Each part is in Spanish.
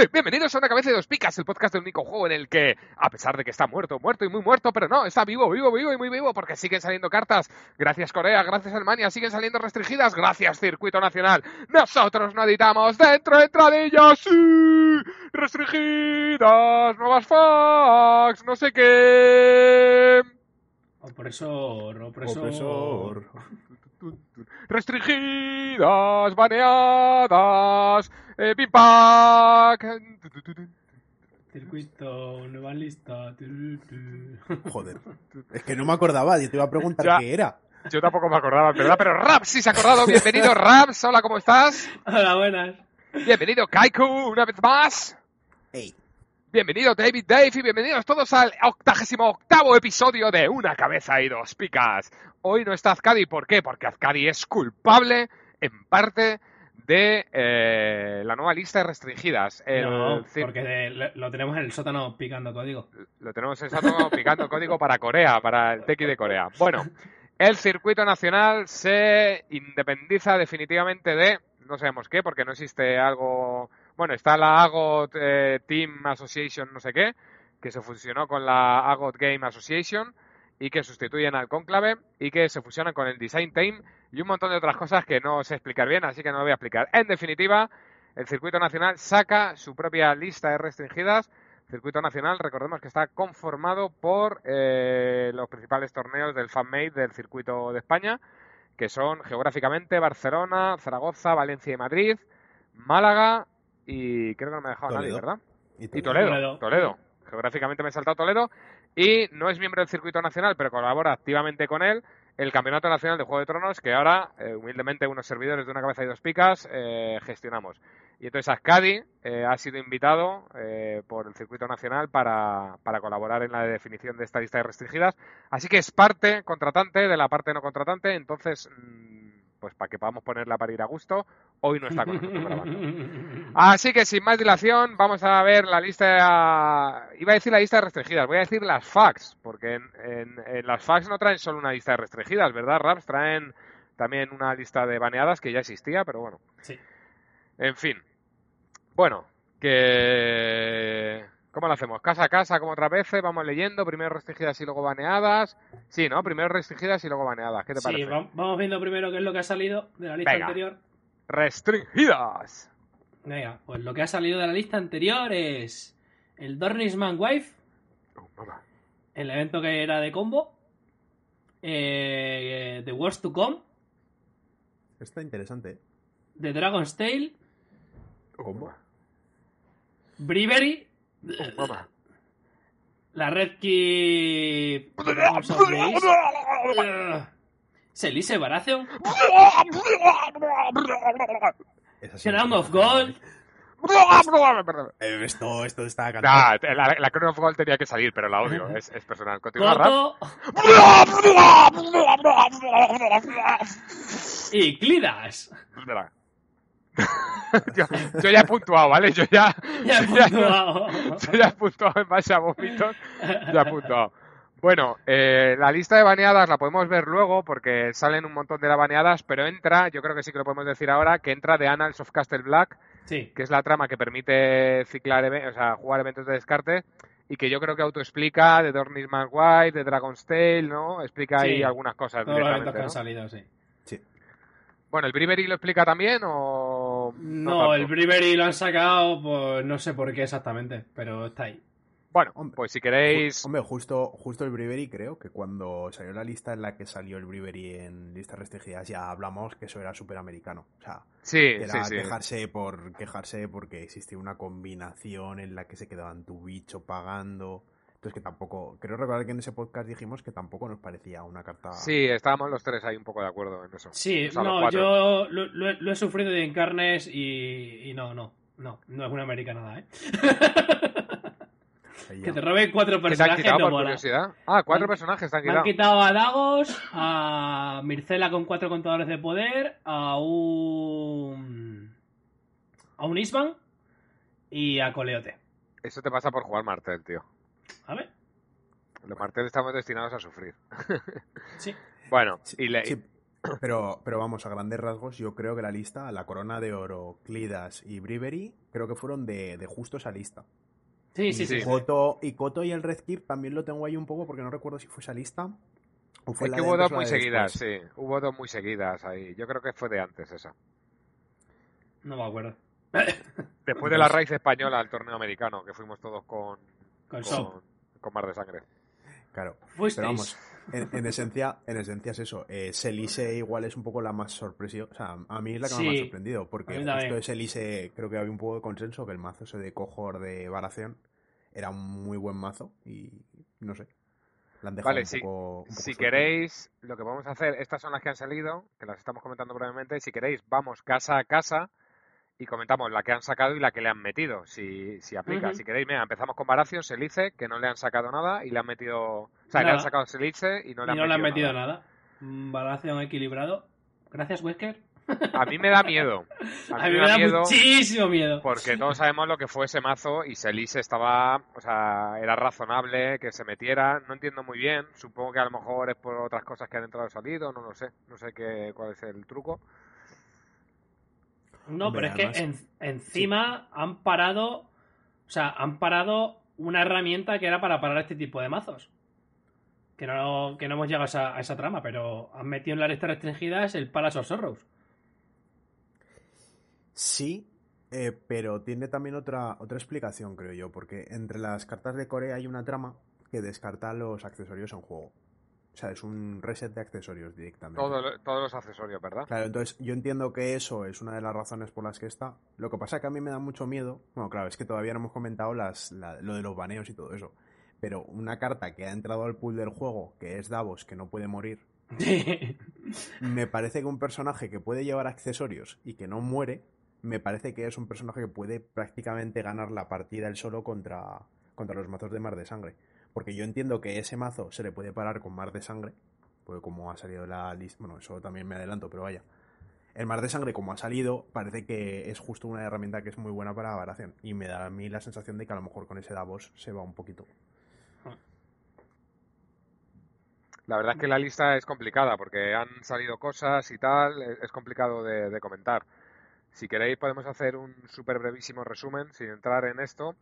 Hey, bienvenidos a Una Cabeza de Dos Picas, el podcast del único juego en el que, a pesar de que está muerto, muerto y muy muerto, pero no, está vivo, vivo, vivo y muy vivo porque siguen saliendo cartas. Gracias Corea, gracias Alemania, siguen saliendo restringidas. Gracias Circuito Nacional. Nosotros no editamos dentro de entradillas, sí. Restringidas, nuevas fax, no sé qué. Opresor, opresor. Opresor. Restringidas, baneadas, eh. Circuito, nueva lista. Joder. Es que no me acordaba, yo te iba a preguntar Ya. qué era. Yo tampoco me acordaba, ¿verdad? Pero Raps sí se ha acordado. Bienvenido, Raps. Hola, ¿cómo estás? Hola, buenas. Bienvenido, Kaiku, una vez más. Ey, Bienvenido, David Dave, y bienvenidos todos al octagésimo octavo episodio de Una Cabeza y Dos Picas. Hoy no está Azcadi, ¿por qué? Porque Azcadi es culpable, en parte, de eh, la nueva lista de restringidas. El no, porque de- lo, tenemos en el sótano picando código. Lo tenemos exacto picando código para Corea, para el Tequi de Corea. Bueno, el circuito nacional se independiza definitivamente de no sabemos qué, porque no existe algo. Bueno, está la AGOT eh, Team Association, no sé qué, que se fusionó con la AGOT Game Association y que sustituyen al Conclave y que se fusionan con el Design Team y un montón de otras cosas que no sé explicar bien, así que no lo voy a explicar. En definitiva, el circuito nacional saca su propia lista de restringidas Circuito Nacional, recordemos que está conformado por eh, los principales torneos del FanMade del circuito de España, que son geográficamente Barcelona, Zaragoza, Valencia y Madrid, Málaga y creo que no me ha dejado nadie, Toledo. ¿verdad? y Y tú- Toledo, Toledo. Toledo. Geográficamente me he saltado Toledo. Y no es miembro del circuito nacional, pero colabora activamente con él el Campeonato Nacional de Juego de Tronos, que ahora, eh, humildemente, unos servidores de una cabeza y dos picas eh, gestionamos. Y entonces Ascadi eh, ha sido invitado eh, por el circuito nacional para, para colaborar en la definición de esta lista de restringidas. Así que es parte contratante de la parte no contratante. Entonces, mm, pues para que podamos ponerla para ir a gusto, hoy no está con nosotros grabando. Así que sin más dilación, vamos a ver la lista. Iba a decir la lista de restringidas, voy a decir las fax, porque en, en- en las fax no traen solo una lista de restringidas, ¿verdad, Raps? Traen también una lista de baneadas que ya existía, pero bueno. Sí. En fin. Bueno, que. ¿Cómo lo hacemos? ¿Casa a casa, como otras veces? Vamos leyendo, primero restringidas y luego baneadas. Sí, ¿no? Primero restringidas y luego baneadas. ¿Qué te Sí, parece? va- vamos viendo primero qué es lo que ha salido de la lista Venga. anterior. Restringidas. Venga, pues lo que ha salido de la lista anterior es el Dornisman Wife, Oh, el evento que era de combo, eh, The Wars to Come, Está interesante. The Dragon's Tale, Oh. Brewery, Oh, la Red Key... Selise Baratheon, Crown of. Gold, Eh, esto, esto está cantado. Nah, la, la Crown of Gold tenía que salir, pero la odio, es, es personal. Continúa, y Clidas. Yo, yo ya he puntuado, ¿vale? Yo ya, Ya he yo ya- puntuado. yo ya he puntuado en base a vómitos. Ya he puntuado. Bueno, eh, la lista de baneadas la podemos ver luego porque salen un montón de las baneadas, pero entra, yo creo que sí que lo podemos decir ahora, que entra de Annals of Castle Black, Sí, que es la trama que permite ciclar, eve- o sea, jugar eventos de descarte y que yo creo que autoexplica de Dornisman White, de Dragon's Tale, ¿no? Explica ahí algunas cosas todos los eventos que han ¿no? salido, sí. Sí. Bueno, ¿el Brewery lo explica también o...? No, tanto? el Brewery lo han sacado, pues no sé por qué exactamente, pero está ahí. Bueno, Hombre. pues si queréis... Hombre, justo, justo el Brewery creo que cuando salió la lista en la que salió el Brewery en listas restringidas ya hablamos que eso era súper americano. O sea, Sí, era sí. quejarse por quejarse porque existía una combinación en la que se quedaban tu bicho pagando. Entonces que tampoco, creo recordar que en ese podcast dijimos que tampoco nos parecía una carta. Sí, estábamos los tres ahí un poco de acuerdo en eso. Sí, O sea, los no, yo lo, lo he- lo he sufrido en carnes y, y no, no, no, no es una americanada, ¿eh? Que te roben cuatro ¿Qué te han personajes quitado no por mola. curiosidad? Ah, cuatro han- personajes te han Me han quitado. quitado a Dagos, a Mircela con cuatro contadores de poder, a un. a un Isman y a Coleote. Eso te pasa por jugar Martel, tío. A ver, Los Martel estamos destinados a sufrir. sí. Bueno, Sí, y le- sí, Pero, pero vamos, a grandes rasgos, yo creo que la lista, la corona de oro, Clidas y Brivery, creo que fueron de, de justo esa lista. Sí, sí, y sí. Coto, y Coto y el Red Keep también lo tengo ahí un poco porque no recuerdo si fue esa lista o fue Es la que de hubo antes dos muy seguidas, sí. Hubo dos muy seguidas ahí. Yo creo que fue de antes esa. No me acuerdo. Después de la raíz española al torneo americano, que fuimos todos con, Con con, con Mar de Sangre. Claro. Fuisteis. Pero vamos, en, en esencia, en esencia es eso. Eh, Selise igual es un poco la más sorpresiva. O sea, a mí es la que Sí, me ha sorprendido. Porque también. de Selise creo que había un poco de consenso que el mazo ese de Cojor de Baración era un muy buen mazo. Y no sé. La han dejado Vale, un si, poco. un poco si queréis, lo que vamos a hacer, estas son las que han salido, que las estamos comentando brevemente. Si queréis, vamos casa a casa y comentamos la que han sacado y la que le han metido, si, si aplica. Si queréis, mira, empezamos con Baracio, Selice, que no le han sacado nada y le han metido. O sea, le Nada. han sacado Selice y no le y han no le han metido metido nada. Baración equilibrado. Gracias, Wesker. A mí me da miedo. A mí, me da miedo muchísimo miedo. porque todos sabemos lo que fue ese mazo y Selice estaba, o sea, era razonable que se metiera. No entiendo muy bien. Supongo que a lo mejor es por otras cosas que han entrado o salido, no lo sé. No sé qué, cuál es el truco. No, Hombre, pero es que en- encima han parado. O sea, han parado una herramienta que era para parar este tipo de mazos. Que no, que no hemos llegado a esa, a esa trama, pero han metido en la lista restringidas el Palace of Sorrows. Sí, eh, pero tiene también otra, otra explicación, creo yo, porque entre las cartas de Corea hay una trama que descarta los accesorios en juego. O sea, es un reset de accesorios directamente. Todo- todos los accesorios, ¿verdad? Claro, entonces yo entiendo que eso es una de las razones por las que está. Lo que pasa es que a mí me da mucho miedo. Bueno, claro, es que todavía no hemos comentado las, la- lo de los baneos y todo eso. Pero una carta que ha entrado al pool del juego, que es Davos, que no puede morir, me parece que un personaje que puede llevar accesorios y que no muere, me parece que es un personaje que puede prácticamente ganar la partida él solo contra, contra los mazos de Mar de Sangre. Porque yo entiendo que ese mazo se le puede parar con Mar de Sangre, porque como ha salido la lista, bueno, eso también me adelanto, pero vaya. El Mar de Sangre, como ha salido, parece que es justo una herramienta que es muy buena para varación. Y me da a mí la sensación de que a lo mejor con ese Davos se va un poquito. La verdad es que la lista es complicada porque han salido cosas y tal, es es complicado de, de comentar. Si queréis podemos hacer un súper brevísimo resumen sin entrar en esto.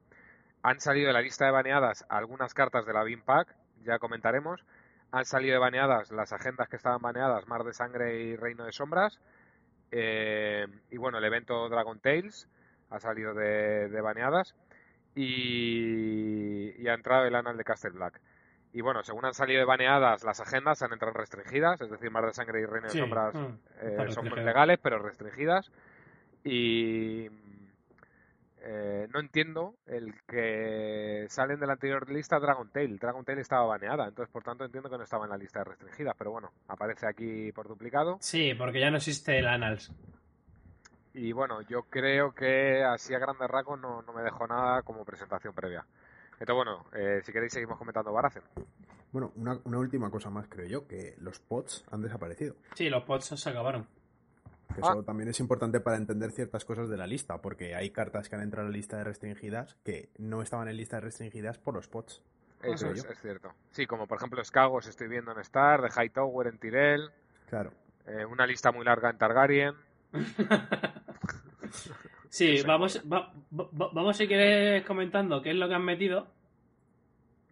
Han salido de la lista de baneadas algunas cartas de la Bean Pack, ya comentaremos. Han salido de baneadas las agendas que estaban baneadas, Mar de Sangre y Reino de Sombras. Eh, y bueno, el evento Dragon Tales ha salido de, de baneadas. Y, y ha entrado el Anal de Castle Black. Y bueno, según han salido de baneadas las agendas, han entrado restringidas, es decir, Mar de Sangre y Reino de Sombras mm, eh, son legales, pero restringidas. Y eh, no entiendo el que salen de la anterior lista Dragon Tail. Dragon Tail estaba baneada, entonces por tanto entiendo que no estaba en la lista de restringidas, pero bueno, aparece aquí por duplicado. Sí, porque ya no existe el Annals. Y bueno, yo creo que así a grandes rasgos no, no me dejó nada como presentación previa. Entonces bueno, eh, si queréis seguimos comentando Baracen. Bueno, una, una última cosa más, creo yo, que los pods han desaparecido. Sí, los pods se acabaron. Que Ah. eso también es importante para entender ciertas cosas de la lista, porque hay cartas que han entrado en la lista de restringidas que no estaban en lista de restringidas por los pods. Eso es, es cierto. Sí, como por ejemplo Skagos estoy viendo en Star, de Hightower en Tyrell, Claro. eh, una lista muy larga en Targaryen. Sí, vamos, va- va- vamos si quieres comentando qué es lo que han metido.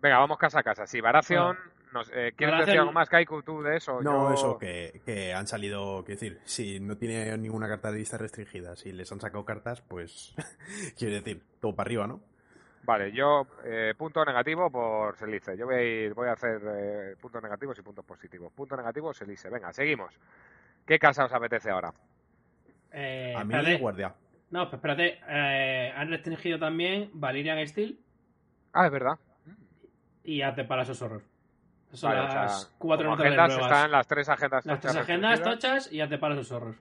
Venga, vamos casa a casa. Sí, Baratheon, nos, eh, ¿quieres decir algo más, Kaiku, tú de eso? No, Yo- eso, que, que han salido, quiero decir, si no tiene ninguna carta de lista restringida, si les han sacado cartas, pues, quiero decir, todo para arriba, ¿no? Vale, yo eh, punto negativo por Selice. Yo voy a ir, voy a hacer eh, puntos negativos y puntos positivos. Punto negativo Selice. Venga, seguimos. ¿Qué casa os apetece ahora? Eh, A mí, espérate. guardia. No, pues espérate. eh, han restringido también Valerian Steel Ah, es verdad. y Arte para esos horror. Son Vale, o las sea, cuatro notas agendas nuevas. están las tres agendas Las tres agendas tochas y Arte para esos horror.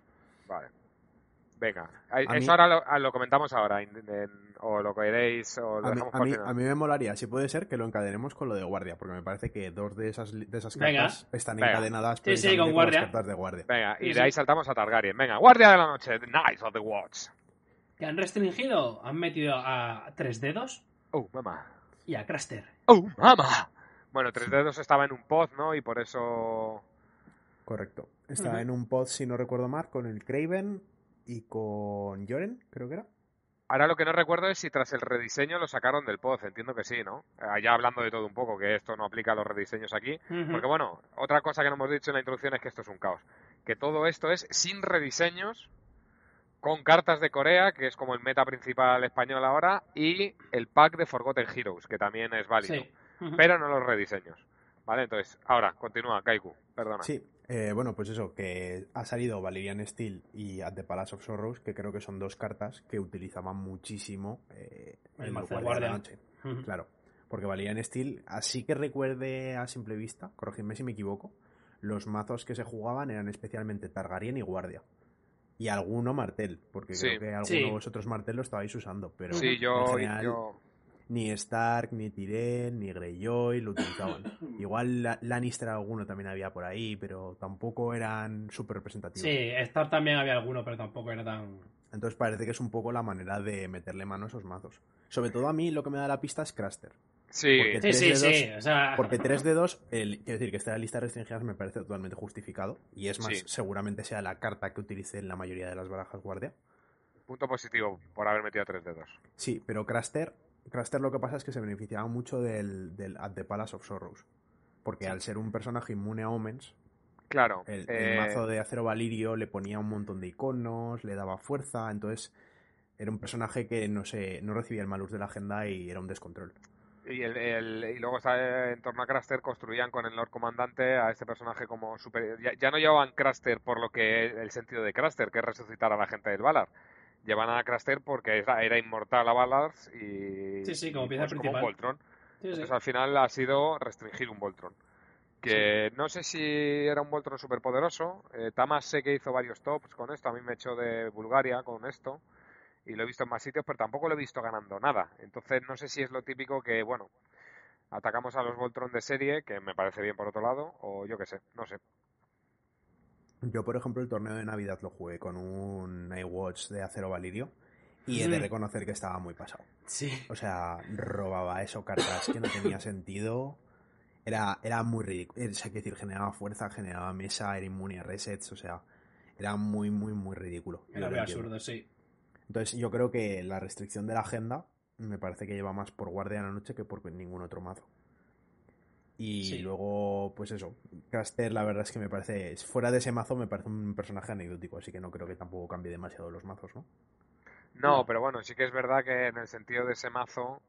Vale. Venga, A eso mí- ahora lo, ah, lo comentamos ahora, en- en- o lo queréis, o lo A mí, a, por mí, a mí me molaría, si puede ser, que lo encadenemos con lo de guardia, porque me parece que dos de esas, de esas Venga. cartas están Venga. encadenadas Sí, sí, con con, guardia. las cartas de guardia. Venga, y Sí, de sí. ahí saltamos a Targaryen. Venga, Guardia de la Noche, The Knights of the Watch. ¿Que han restringido? Han metido a Tres Dedos Oh, mamá. y a Craster. Oh, mamá. Bueno, tres dedos estaba en un pod, ¿no? Y por eso Correcto. Está Ujú. en un pod, si no recuerdo mal, con el Craven y con Joren, creo que era. Ahora lo que no recuerdo es si tras el rediseño lo sacaron del pod, entiendo que sí, ¿no? Eh, Ya hablando de todo un poco, que esto no aplica a los rediseños aquí. Porque bueno, otra cosa que no hemos dicho en la introducción es que esto es un caos. Que todo esto es sin rediseños, con cartas de Corea, que es como el meta principal español ahora, y el pack de Forgotten Heroes, que también es válido. Sí. Pero no los rediseños. ¿Vale? Entonces, ahora, continúa, Kaiku, perdona. Sí, eh, bueno, pues eso, que ha salido Valerian Steel y At the Palace of Sorrows, que creo que son dos cartas que utilizaban muchísimo eh, El de Guardia de la. Noche. Claro, porque Valerian Steel, así que recuerde a simple vista, corregidme si me equivoco, los mazos que se jugaban eran especialmente Targaryen y Guardia. Y alguno Martel, porque Sí. creo que alguno Sí. de vosotros Martel lo estabais usando, pero Sí, yo, en general, yo- ni Stark, ni Tyrell, ni Greyjoy lo utilizaban. Igual la- Lannister alguno también había por ahí, pero tampoco eran súper representativos. Sí, Star también había alguno, pero tampoco era tan. Entonces parece que es un poco la manera de meterle mano a esos mazos. Sobre todo a mí lo que me da la pista es Craster. sí, Porque- Sí, Tres sí, de sí. dos, O sea, Porque 3 de 2, el, quiero decir que esté en la lista de restringidas me parece totalmente justificado. Y es más, Sí. seguramente sea la carta que utilice en la mayoría de las barajas guardia. punto positivo por haber metido tres dedos. Sí, pero Craster, Craster lo que pasa es que se beneficiaba mucho del, del At the Palace of Sorrows. Porque al ser un personaje inmune a Omens, Claro. el, el eh, mazo de acero valirio le ponía un montón de iconos, le daba fuerza, entonces era un personaje que no se, no recibía el malus de la agenda y era un descontrol. Y, el, el- y luego en torno a Craster construían con el Lord Comandante a este personaje como superior. Ya, ya no llevaban Craster por lo que el sentido de Craster, que es resucitar a la gente del Valar. Llevan a Craster porque era, era inmortal a Valar y, Sí, sí, como pieza pues, principal. un Voltron. sí. Entonces al final ha sido restringir un Voltron. Que no sé si era un Voltron superpoderoso. Eh, Tamas sé que hizo varios tops con esto. A mí me echó de Bulgaria con esto. Y lo he visto en más sitios, pero tampoco lo he visto ganando nada. Entonces no sé si es lo típico que, bueno, atacamos a los Voltron de serie, que me parece bien por otro lado, o yo qué sé, no sé. Yo, por ejemplo, el torneo de Navidad lo jugué con un Nightwatch de acero valirio y he de Mm. reconocer que estaba muy pasado. Sí. O sea, robaba eso, cartas que no tenía sentido. Era, era muy ridículo. O sea, quiero decir, generaba fuerza, generaba mesa, era inmune a resets, o sea, era muy, muy, muy ridículo. Era muy absurdo, sí. Entonces, yo creo que la restricción de la agenda me parece que lleva más por Guardia de la Noche que por ningún otro mazo. Y Sí. luego, pues eso, Caster, la verdad es que me parece, fuera de ese mazo, me parece un personaje anecdótico, así que no creo que tampoco cambie demasiado los mazos, ¿no? No, pero bueno, sí que es verdad que en el sentido de ese mazo,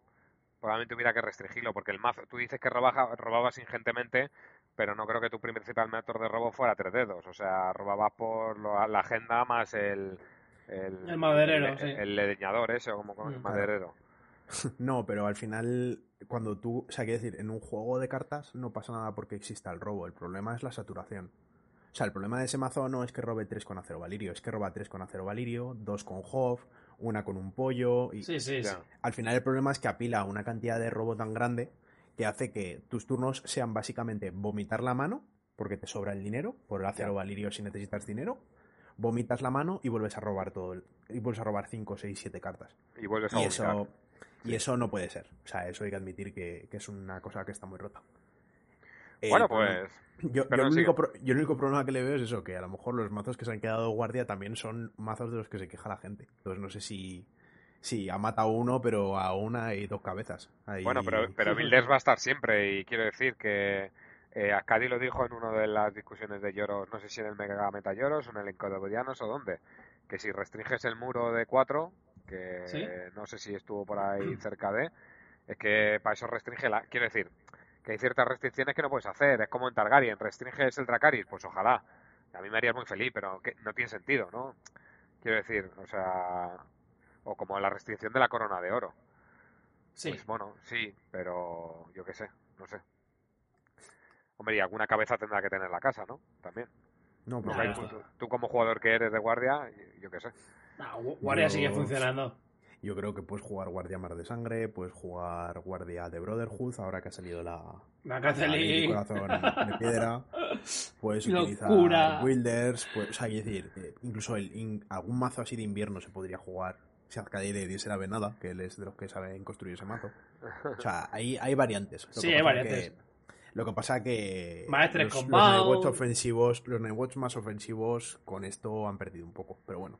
probablemente hubiera que restringirlo, porque el mazo, tú dices que robaja- robabas ingentemente, pero no creo que tu principal método de robo fuera tres dedos. O sea, robabas por lo- la agenda más el. El, El maderero, el, sí. el leñador ese, o como con el Mm. maderero. No, pero al final, cuando tú, o sea, quiero decir, en un juego de cartas no pasa nada porque exista el robo, el problema es la saturación. O sea, el problema de ese mazo no es que robe 3 con acero valirio, es que roba 3 con acero valirio, 2 con Hoff, una con un pollo, y Sí, sí, sí. Al final el problema es que apila una cantidad de robo tan grande que hace que tus turnos sean básicamente vomitar la mano, porque te sobra el dinero, por el acero valirio si necesitas dinero, vomitas la mano y vuelves a robar todo, el- y vuelves a robar 5, 6, 7 cartas. Y vuelves a Y vomitar. eso, y eso no puede ser. O sea, eso hay que admitir que, que es una cosa que está muy rota. El Bueno, pues. Yo, yo el único pro- yo el único problema que le veo es eso, que a lo mejor los mazos que se han quedado guardia también son mazos de los que se queja la gente. Entonces no sé si, si ha matado uno, pero a una y dos cabezas. Ahí- Bueno, pero, pero Builders va a estar siempre, y quiero decir que. Eh, Ascadi lo dijo en una de las discusiones de Lloros, no sé si en el Mega Meta Lloros o en el Encododianos o dónde, que si restringes el muro de 4, que ¿Sí? no sé si estuvo por ahí cerca de, es que para eso restringe la... Quiero decir, que hay ciertas restricciones que no puedes hacer, es como en Targaryen, restringes el Dracaris, pues ojalá, a mí me harías muy feliz, pero que no tiene sentido, ¿no? Quiero decir, o sea, o como la restricción de la corona de oro. Sí. Pues bueno, sí, pero yo qué sé, no sé. Hombre, y alguna cabeza tendrá que tener la casa, ¿no? También. No, No, por Claro. Kai, supuesto. tú, tú como jugador que eres de guardia, yo qué sé. No, Gu- Guardia sigue funcionando. Yo creo que puedes jugar Guardia Mar de Sangre, puedes jugar Guardia de Brotherhood, ahora que ha salido la, La la de corazón de piedra. Puedes utilizar Locura. Wilders, pues, o sea, quiero decir, eh, incluso el, in- algún mazo así de invierno se podría jugar. Si Arcadia le diese la venada, que él es de los que saben construir ese mazo. O sea, hay, hay variantes. Lo Sí, hay variantes. que Lo que pasa que Maestres los, los. Nightwatch ofensivos, los Nightwatch más ofensivos con esto han perdido un poco, pero bueno.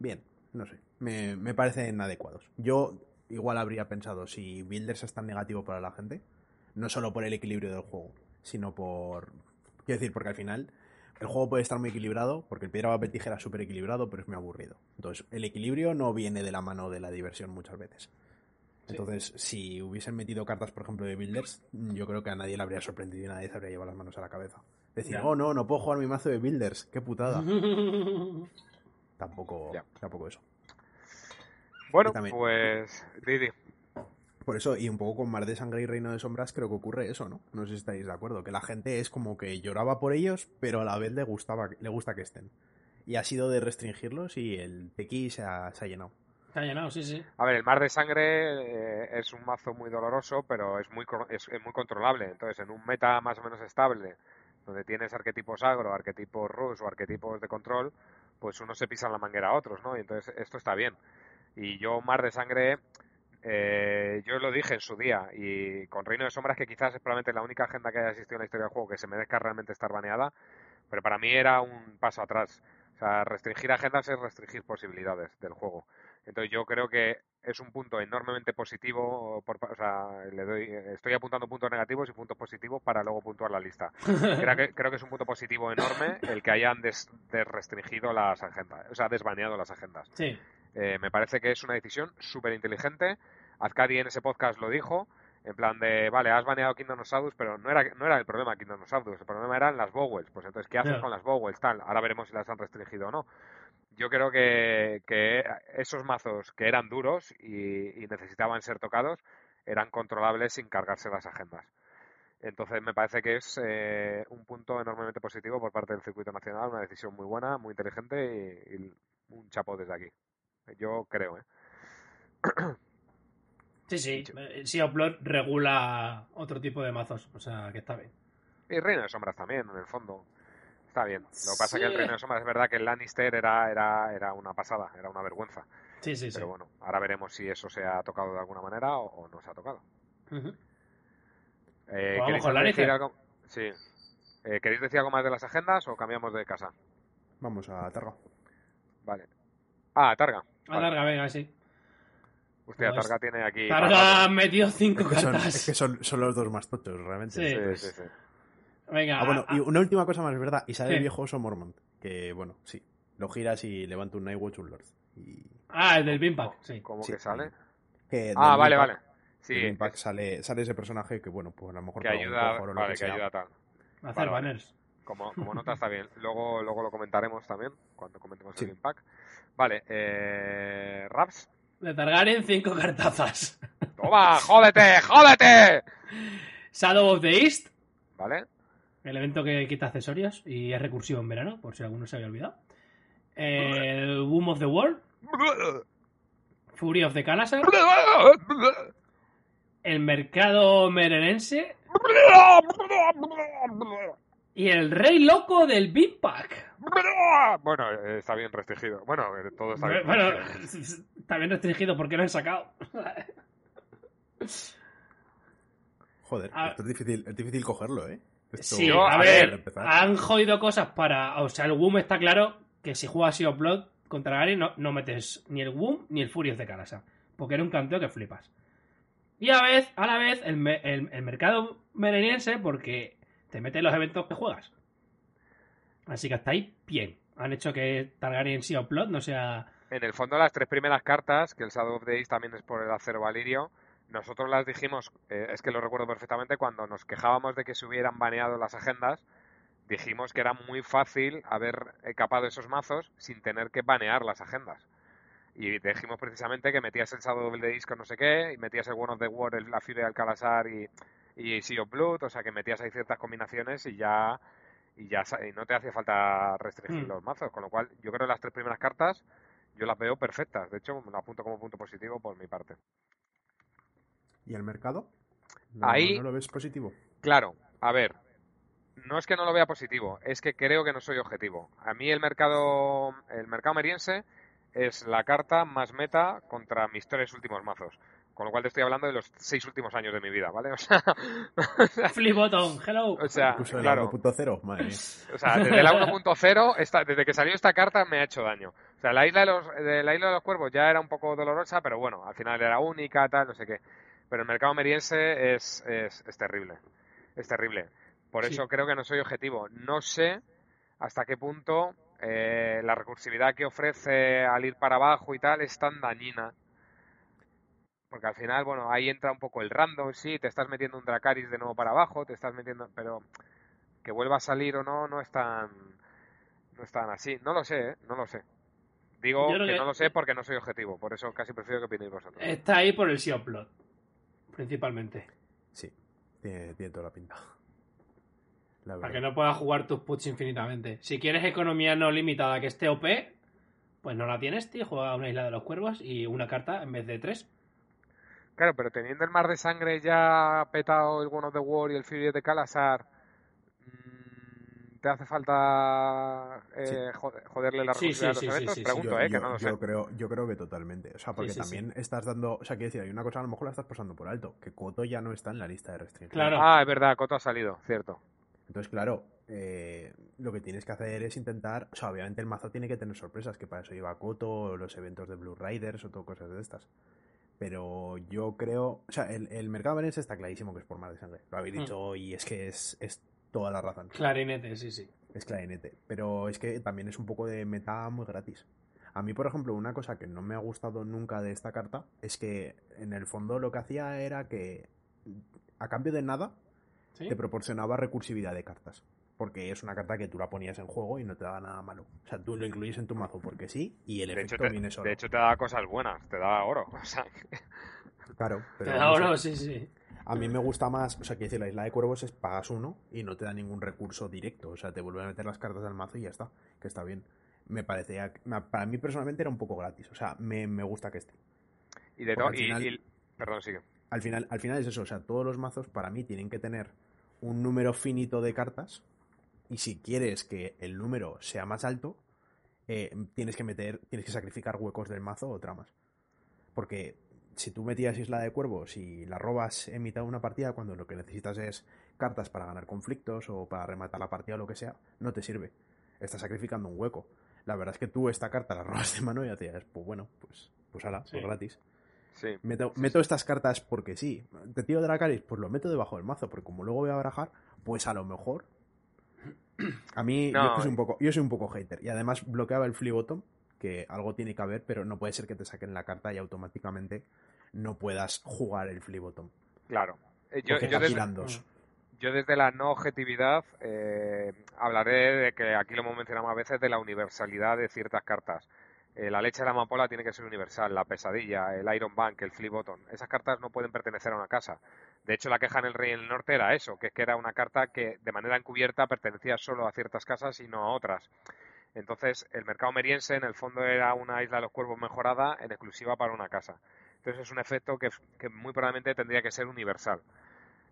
Bien, no sé. Me, me parecen adecuados. Yo igual habría pensado si Builders es tan negativo para la gente, no solo por el equilibrio del juego, sino por quiero decir, porque al final el juego puede estar muy equilibrado, porque el piedra papel tijera es súper equilibrado, pero es muy aburrido. Entonces, el equilibrio no viene de la mano de la diversión muchas veces. Sí. Entonces, si hubiesen metido cartas, por ejemplo, de Builders, yo creo que a nadie le habría sorprendido y nadie se habría llevado las manos a la cabeza. Decir, oh no, no puedo jugar mi mazo de Builders, qué putada. tampoco, tampoco eso. Bueno, pues Didi. Por eso, y un poco con Mar de Sangre y Reino de Sombras, creo que ocurre eso, ¿no? No sé si estáis de acuerdo, que la gente es como que lloraba por ellos, pero a la vez le gustaba, le gusta que estén. Y ha sido de restringirlos y el tequi se ha, se ha llenado. Está llenado, sí, sí. A ver, el mar de sangre eh, es un mazo muy doloroso, pero es muy, es, es muy controlable. Entonces, en un meta más o menos estable, donde tienes arquetipos agro, arquetipos rush o arquetipos de control, pues uno se pisa en la manguera a otros, ¿no? Y entonces esto está bien. Y yo, mar de sangre, eh, yo lo dije en su día, y con Reino de Sombras, que quizás es probablemente la única agenda que haya existido en la historia del juego que se merezca realmente estar baneada, pero para mí era un paso atrás. O sea, restringir agendas es restringir posibilidades del juego. Entonces yo creo que es un punto enormemente positivo, por, o sea, le doy, estoy apuntando puntos negativos y puntos positivos para luego puntuar la lista. Creo que, creo que es un punto positivo enorme el que hayan des- desrestringido las agendas, o sea, desbaneado las agendas. Sí. Eh, me parece que es una decisión súper inteligente. Azcadi en ese podcast lo dijo, en plan de, vale, has baneado Kingdom of Shadows, pero no era, no era el problema Kingdom of Shadows, el problema eran las Bowels. Pues entonces, ¿qué haces con las Bowels? Tal, ahora veremos si las han restringido o no. Yo creo que, que esos mazos que eran duros y, y necesitaban ser tocados eran controlables sin cargarse las agendas. Entonces me parece que es eh, un punto enormemente positivo por parte del circuito nacional, una decisión muy buena, muy inteligente y, y un chapo desde aquí. Yo creo, ¿eh? Sí, sí. Eh, Sí, Upload regula otro tipo de mazos. O sea, que está bien. Y Reino de Sombras también, en el fondo. Está bien. Lo que pasa es que el. Reino de Sombras es verdad que el Lannister era, era, era una pasada, era una vergüenza. Sí, sí, sí. Pero bueno, ahora veremos si eso se ha tocado de alguna manera o, o no se ha tocado. Ujú. Eh, vamos ¿queréis con decir Lannister. algo? Sí. Eh, ¿Queréis decir algo más de las agendas o cambiamos de casa? Vamos a Targa. Vale. Ah, Targa. A Vale. larga, venga, sí. Hostia, Pues, Targa tiene aquí... Targa metió cinco Es que, son, cartas. es que son, son los dos más tochos, realmente. Sí. Sí, sí, sí. Venga. Ah, bueno, a- y una última cosa más, ¿verdad? Y sale el viejo oso Mormont. Que, bueno, sí. Lo giras y levanta un Nightwatch, un Lord. Y Ah, el del Beanpack, sí. ¿Cómo Sí, que sale? que Ah, vale, vale. Sí, Impact es- sale, sale ese personaje que, bueno, pues a lo mejor que un ayuda, vale, que que ayuda tal. Hacer Vale, vale. banners. Como, como nota está bien. Luego, luego lo comentaremos también, cuando comentemos Sí. el Impact. Vale, eh... Raps. De Targaryen, cinco cartazas. ¡Toma! ¡Jódete! ¡Jódete! Shadow of the East, ¿Vale? El evento que quita accesorios y es recursivo en verano, por si alguno se había olvidado. El Womb of the World, Fury of the Calasar, el mercado merenense y el rey loco del Beanpack. Bueno, eh, está bien restringido. Bueno, eh, todo está bien. Bueno, restringido. está bien restringido porque lo han sacado. Joder, A- esto es difícil, es difícil cogerlo, ¿eh? Esto- Sí, Yo, a a ver, han jodido cosas para. O sea, el Womb está claro que si juegas Sea of Blood contra Gary no, no metes ni el Womb ni el Furious de Kalasa. Porque era un canteo que flipas. Y a, la vez, a la vez, el, el- el mercado mereniense, porque te mete los eventos que juegas. Así que hasta ahí, bien. Han hecho que Targaryen Sea of Blood no sea. En el fondo, las tres primeras cartas, que el Shadow of the East también es por el acero valirio, nosotros las dijimos, eh, es que lo recuerdo perfectamente, cuando nos quejábamos de que se hubieran baneado las agendas, dijimos que era muy fácil haber capado esos mazos sin tener que banear las agendas. Y dijimos precisamente que metías el the East con no sé qué, y metías el One of the War, el- la Fury de Alcalazar y, y Sea of Blood, o sea que metías ahí ciertas combinaciones y ya y ya y no te hacía falta restringir Hmm. los mazos, con lo cual yo creo que las tres primeras cartas yo las veo perfectas, de hecho me lo apunto como punto positivo por mi parte. ¿Y el mercado? ¿No, Ahí- ¿No lo ves positivo? Claro, a ver, no es que no lo vea positivo, es que creo que no soy objetivo. A mí el mercado, el mercado meriense es la carta más meta contra mis tres últimos mazos. Con lo cual te estoy hablando de los seis últimos años de mi vida, ¿vale? O sea, Flip button, hello. o sea Incluso claro. 1.0, madre mía. O sea, desde la 1.0, esta- desde que salió esta carta me ha hecho daño. O sea, la isla de los, de la isla de los cuervos ya era un poco dolorosa, pero bueno, al final era única, tal, no sé qué. Pero el mercado meriense es, es, es terrible. Es terrible. Por Sí. eso creo que no soy objetivo. No sé hasta qué punto eh, la recursividad que ofrece al ir para abajo y tal es tan dañina. Porque al final, bueno, ahí entra un poco el random, sí, te estás metiendo un Dracaris de nuevo para abajo, te estás metiendo, pero que vuelva a salir o no, no es tan, no es tan así. No lo sé, ¿eh? no lo sé. Digo que, no lo sé porque no soy objetivo, por eso casi prefiero que opinéis vosotros. Está ahí por el Sea of Blood, principalmente. Sí, tiene, tiene toda la pinta. La Para que no puedas jugar tus puts infinitamente. Si quieres economía no limitada que esté OP, pues no la tienes, tío. Juega una isla de los cuervos y una carta en vez de tres. Claro, pero teniendo el mar de sangre ya petado el One of the War y el Fury de Calasar, mm, ¿te hace falta eh, Sí. joderle la Sí, sí, a los sí, eventos? sí, sí. Pregunto, yo, eh, que yo- no lo yo sé. creo, yo creo que totalmente. O sea, porque sí, sí. también estás dando. O sea, quiero decir, hay una cosa a lo mejor la estás pasando por alto. Que Koto ya no está en la lista de restricciones. Claro. Ah, es verdad, Coto ha salido, cierto. Entonces, claro, eh, lo que tienes que hacer es intentar. O sea, obviamente el mazo tiene que tener sorpresas, que para eso lleva Koto, o los eventos de Blue Riders o todo cosas de estas. Pero yo creo. O sea, el, el mercado verense está clarísimo que es por mar de sangre. Lo habéis Mm. dicho y es que es, es toda la razón. Clarinete, sí, sí. Es clarinete. Pero es que también es un poco de meta muy gratis. A mí, por ejemplo, una cosa que no me ha gustado nunca de esta carta es que en el fondo lo que hacía era que a cambio de nada ¿Sí? te proporcionaba recursividad de cartas. Porque es una carta que tú la ponías en juego y no te daba nada malo. O sea, tú lo incluyes en tu mazo porque sí y el De hecho, efecto te, viene solo. de hecho, te da cosas buenas, te da oro. O sea, claro, pero Te da no sé. oro, sí, sí. A mí me gusta más, o sea, que decir, la isla de cuervos es pagas uno y no te da ningún recurso directo. O sea, te vuelve a meter las cartas al mazo y ya está, que está bien. Me parecía, para mí personalmente era un poco gratis. O sea, me, me gusta que esté. y de todo. y- y- Perdón, sigue. Al final, al final es eso, o sea, todos los mazos para mí tienen que tener un número finito de cartas y si quieres que el número sea más alto, eh, tienes que meter, tienes que sacrificar huecos del mazo o tramas. Porque si tú metías Isla de Cuervos y la robas en mitad de una partida cuando lo que necesitas es cartas para ganar conflictos o para rematar la partida o lo que sea, no te sirve. Estás sacrificando un hueco. La verdad es que tú esta carta la robas de mano y ya te dices, pues bueno, pues, pues ala, Sí. pues gratis. Sí. Meto, meto estas cartas porque sí. Te tiro Dracaris, pues lo meto debajo del mazo, porque como luego voy a barajar, pues a lo mejor. A mí, No, yo, soy un poco, yo soy un poco hater. Y además bloqueaba el flip bottom, que algo tiene que haber, pero no puede ser que te saquen la carta y automáticamente no puedas jugar el flip bottom. Claro. Eh, Yo, desde, dos. yo desde la no objetividad eh, hablaré de que aquí lo hemos mencionado más veces de la universalidad de ciertas cartas. Eh, la leche de la amapola tiene que ser universal, la pesadilla, el Iron Bank, el Flip Button. Esas cartas no pueden pertenecer a una casa. De hecho, la queja en el Rey del Norte era eso, que es que era una carta que de manera encubierta pertenecía solo a ciertas casas y no a otras. Entonces, el mercado meriense en el fondo era una isla de los cuervos mejorada en exclusiva para una casa. Entonces es un efecto que, que muy probablemente tendría que ser universal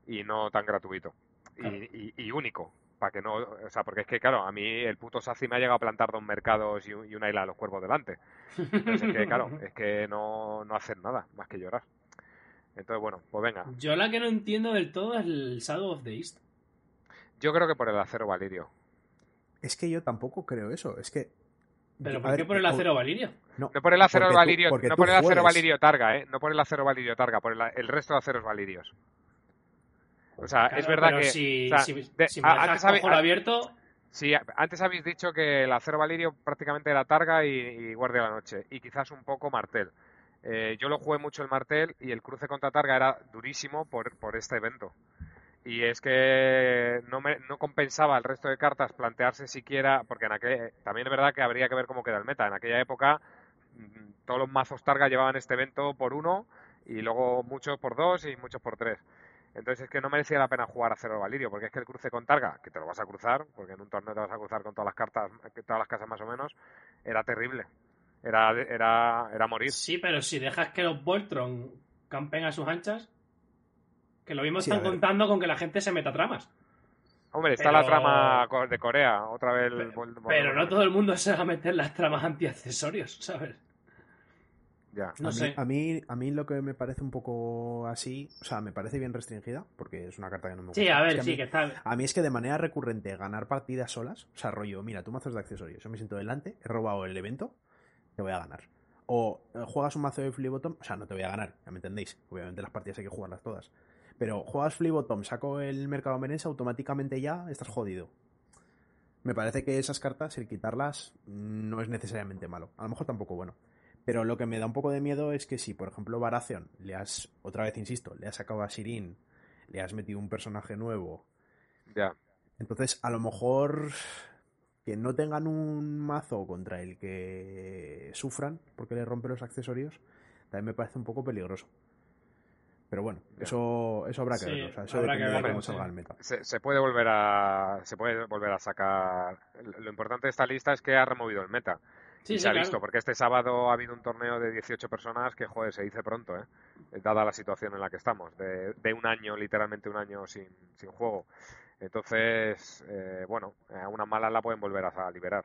y no tan gratuito y, Claro. y- y único. Para que no, o sea, porque es que, claro, a mí el puto Saci me ha llegado a plantar dos mercados y una isla de los cuervos delante. Entonces es que, claro, es que no, no hacen nada más que llorar. Entonces, bueno, pues venga. Yo la que no entiendo del todo es el Shadow of the East. Yo creo que por el acero valirio. Es que yo tampoco creo eso. Es que. ¿Pero por qué por el o- acero Valirio? No, No por el acero porque tú- valirio, porque no por el acero valirio targa, ¿eh? No por el acero valirio targa, por el, el resto de aceros valirios. O sea, Claro, es verdad que... Si, o sea, si, de- si me a- dejas antes habe- cojo lo a- abierto, Sí, a- antes habéis dicho que el acero valirio prácticamente era Targa y, y Guardia de la Noche, y quizás un poco Martel. Eh, yo lo jugué mucho el Martel y el cruce contra Targa era durísimo por, por este evento. Y es que no, me, no compensaba el resto de cartas plantearse siquiera, porque en aquel, también es verdad que habría que ver cómo queda el meta. En aquella época mm, todos los mazos Targa llevaban este evento por uno y luego muchos por dos y muchos por tres. Entonces es que no merecía la pena jugar a Cero Valirio, porque es que el cruce con Targa, que te lo vas a cruzar, porque en un torneo te vas a cruzar con todas las cartas, todas las casas más o menos, era terrible. Era, era, era morir. sí, pero si dejas que los Voltron campen a sus anchas, que lo mismo Sí, están contando con que la gente se meta tramas. Hombre, está Pero- la trama de Corea, otra vez. el- Pero, pero no todo el mundo se va a meter las tramas antiaccesorios, ¿sabes? Ya. No a, sé. mí, a, mí, a mí lo que me parece un poco así, o sea, me parece bien restringida, porque es una carta que no me gusta. Sí, a Es ver, que sí, mí- que está. A mí es que de manera recurrente ganar partidas solas, o sea, rollo, mira, tú mazos de accesorios, yo me siento delante, he robado el evento, te voy a ganar. O eh, juegas un mazo de flip bottom, o sea, no te voy a ganar, ya me entendéis. Obviamente las partidas hay que jugarlas todas. Pero juegas flip bottom, saco el mercado menense, automáticamente ya estás jodido. Me parece que esas cartas, el quitarlas, no es necesariamente malo. A lo mejor tampoco bueno. Pero lo que me da un poco de miedo es que si, por ejemplo, Baratheon, le has, otra vez insisto, le has sacado a Sirin, le has metido un personaje nuevo, Ya. entonces, a lo mejor que no tengan un mazo contra el que sufran porque le rompe los accesorios, también me parece un poco peligroso. Pero bueno, eso, eso habrá que Sí, verlo. O sea, eso habrá que depende de cómo sí. salga el meta. Se, se puede volver a se puede volver a sacar. Lo importante de esta lista es que ha removido el meta. Sí, y sí, se ha claro. visto, porque este sábado ha habido un torneo de 18 personas que, joder, se dice pronto, ¿eh? Dada la situación en la que estamos, de, de un año, literalmente un año sin, sin juego. Entonces, eh, bueno, a una mala la pueden volver a, a liberar.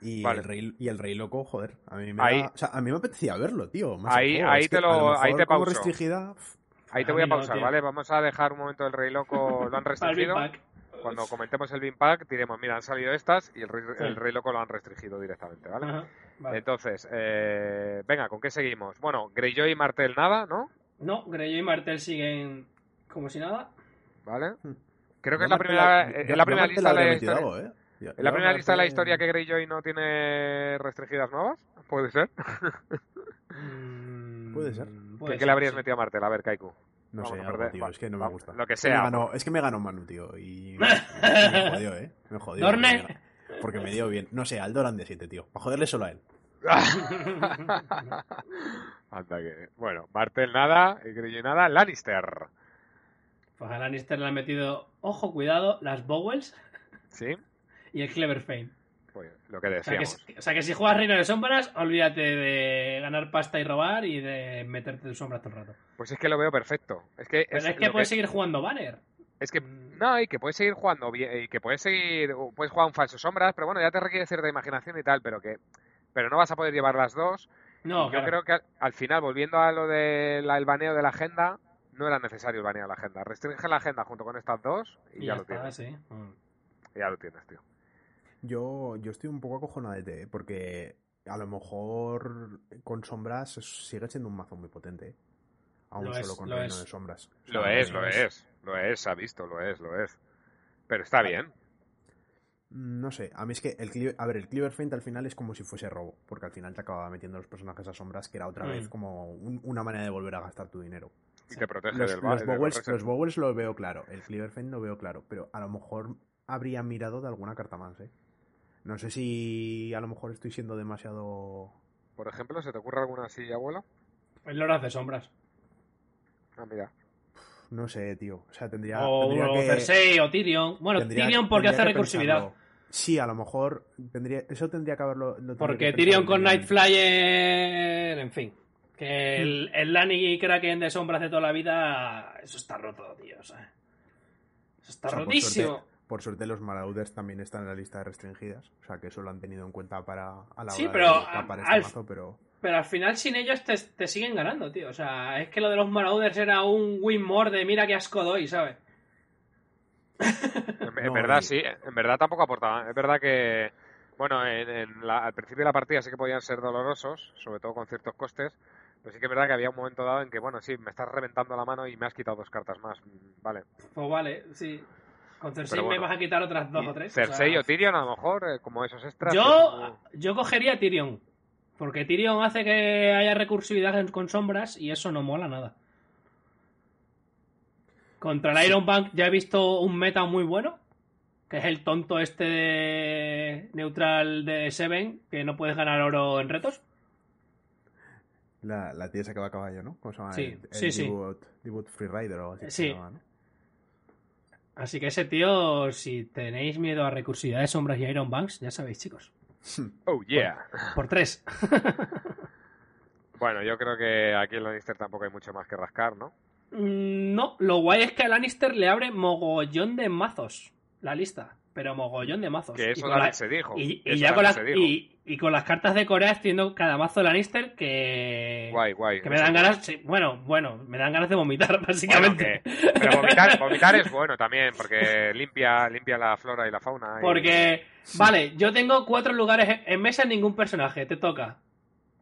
Y, Vale. el rey, y el rey loco, joder, a mí me, Ahí- da- o sea, a mí me apetecía verlo, tío. más Ahí- juego. ahí te que lo- a lo ahí te pauso. restringida, Ahí te voy a no, pausar. ¿vale? Vamos a dejar un momento el Rey Loco, lo han restringido. Cuando comentemos el Bean Pack, diremos, mira, han salido estas y el Rey, Sí. el Rey Loco lo han restringido directamente, ¿vale? Ajá, vale. Entonces, eh, venga, ¿con qué seguimos? Bueno, Greyjoy y Martel nada, ¿no? No, Greyjoy y Martel siguen como si nada. ¿Vale? Hmm. Creo que es la primera, yo- es la primera lista de metido ¿eh? Yo- ¿Es la primera lista de la historia que Greyjoy no tiene restringidas nuevas? ¿Puede ser? Mm, Puede ser. puede ¿Qué, ser, le habrías sí. metido a Martel? A ver, Kaiku. No Vamos sé, algo, tío, es que no me gusta. Lo que Es que me sea. ganó- es que me ganó Manu, tío. Y me, jodió, ¿eh? Me jodió. Dorne. porque me- dio bien. No sé, Aldoran de 7, tío. Para joderle solo a él. Anda que... Bueno, Martel nada, y Greyjoy nada, Lannister. Pues a Lannister le han metido, ojo, cuidado, las Bowels ¿Sí? Y el Clever Fame. Pues lo que O sea, que, decíamos. o sea que si juegas Reino de Sombras, olvídate de ganar pasta y robar y de meterte en sombras todo el rato. Pues es que lo veo perfecto. Es que, Pero es, es, que puedes seguir jugando Banner. Es que Mm. no, y que puedes seguir jugando y que puedes seguir, puedes jugar un falso sombras, pero bueno, ya te requiere cierta imaginación y tal, pero que, pero no vas a poder llevar las dos. No, claro. Yo creo que al, al final, volviendo a lo del baneo de la agenda, no era necesario el baneo de la agenda. Restringe la agenda junto con estas dos y, Y ya, ya lo tienes. sí. Mm. Ya lo tienes, tío. Yo, yo estoy un poco acojonadete, ¿eh? porque a lo mejor con sombras sigue siendo un mazo muy potente. ¿eh? Aún Lo solo es, con lo reino es. de sombras. Lo sea, es, no lo es, lo es, ha visto, lo es, lo es. Pero está bien. Mm, No sé, a mí es que el Cleaver, a ver, el Cleaver Feint al final es como si fuese robo, porque al final te acababa metiendo los personajes a sombras, que era otra Mm. vez como un- una manera de volver a gastar tu dinero. Y te protege Los, del los, Bowels, los Bowels lo veo claro, el Cleaver Feint lo veo claro, pero a lo mejor habría mirado de alguna carta más, ¿eh? No sé si a lo mejor estoy siendo demasiado... Por ejemplo, ¿se te ocurre alguna así, abuelo? El Loras de Sombras. Ah, mira. No sé, tío. O sea, tendría, o tendría o que... Cersei o Tyrion. Bueno, tendría- Tyrion porque hace recursividad. pensarlo. Sí, a lo mejor tendría, eso tendría que haberlo. lo Porque que Tyrion con bien. Night Flyer, en fin. Que el, el Lanny Kraken de sombras de toda la vida, eso está roto, tío. o sea. Eso está O sea, por rotísimo. suerte- Por suerte los Marauders también están en la lista de restringidas. O sea que eso lo han tenido en cuenta para a la hora Sí, pero de capar a- este al- mazo, pero. Pero al final sin ellos te, te siguen ganando, tío. O sea, es que lo de los Marauders era un win more de mira qué asco doy, ¿sabes? En, en No, verdad y- sí, en verdad tampoco aportaba. Es verdad que, bueno, en, en la- al principio de la partida sí que podían ser dolorosos, sobre todo con ciertos costes, pero sí que es verdad que había un momento dado en que, bueno, sí, me estás reventando la mano y me has quitado dos cartas más, vale. Pues vale, sí. Con Cersei bueno. me vas a quitar otras dos o tres. o Cersei sea, o Tyrion a lo mejor, eh, como esos extras. Yo, yo cogería a Tyrion. Porque Tyrion hace que haya recursividad en- con sombras y eso no mola nada. Contra el Iron Bank ya he visto un meta muy bueno. Que es el tonto este de neutral de Seven, que no puedes ganar oro en retos. La, la tía esa que va a caballo, ¿no? ¿Cómo se llama? Sí, el, el sí, sí. Debut, Debut Freerider o algo así. Sí. se llama, ¿no? Así que ese tío, si tenéis miedo a recursividad de sombras y Iron Banks, ya sabéis, chicos. Oh, yeah. Por tres. Bueno, yo creo que aquí en Lannister tampoco hay mucho más que rascar, ¿no? Mm, No, lo guay es que a Lannister le abre mogollón de mazos la lista. Pero mogollón de mazos. Que Y eso con también la- se dijo. Y, ya con las, se dijo. y, y con las cartas de Corea estoy viendo cada mazo Lannister que. Guay, guay. Que me dan ganas. sí, bueno, bueno, me dan ganas de vomitar, Bueno, básicamente. que- pero vomitar, vomitar es bueno también, porque limpia, limpia la flora y la fauna. y- Porque, vale, yo tengo cuatro lugares en- en mesa, ningún personaje, te toca.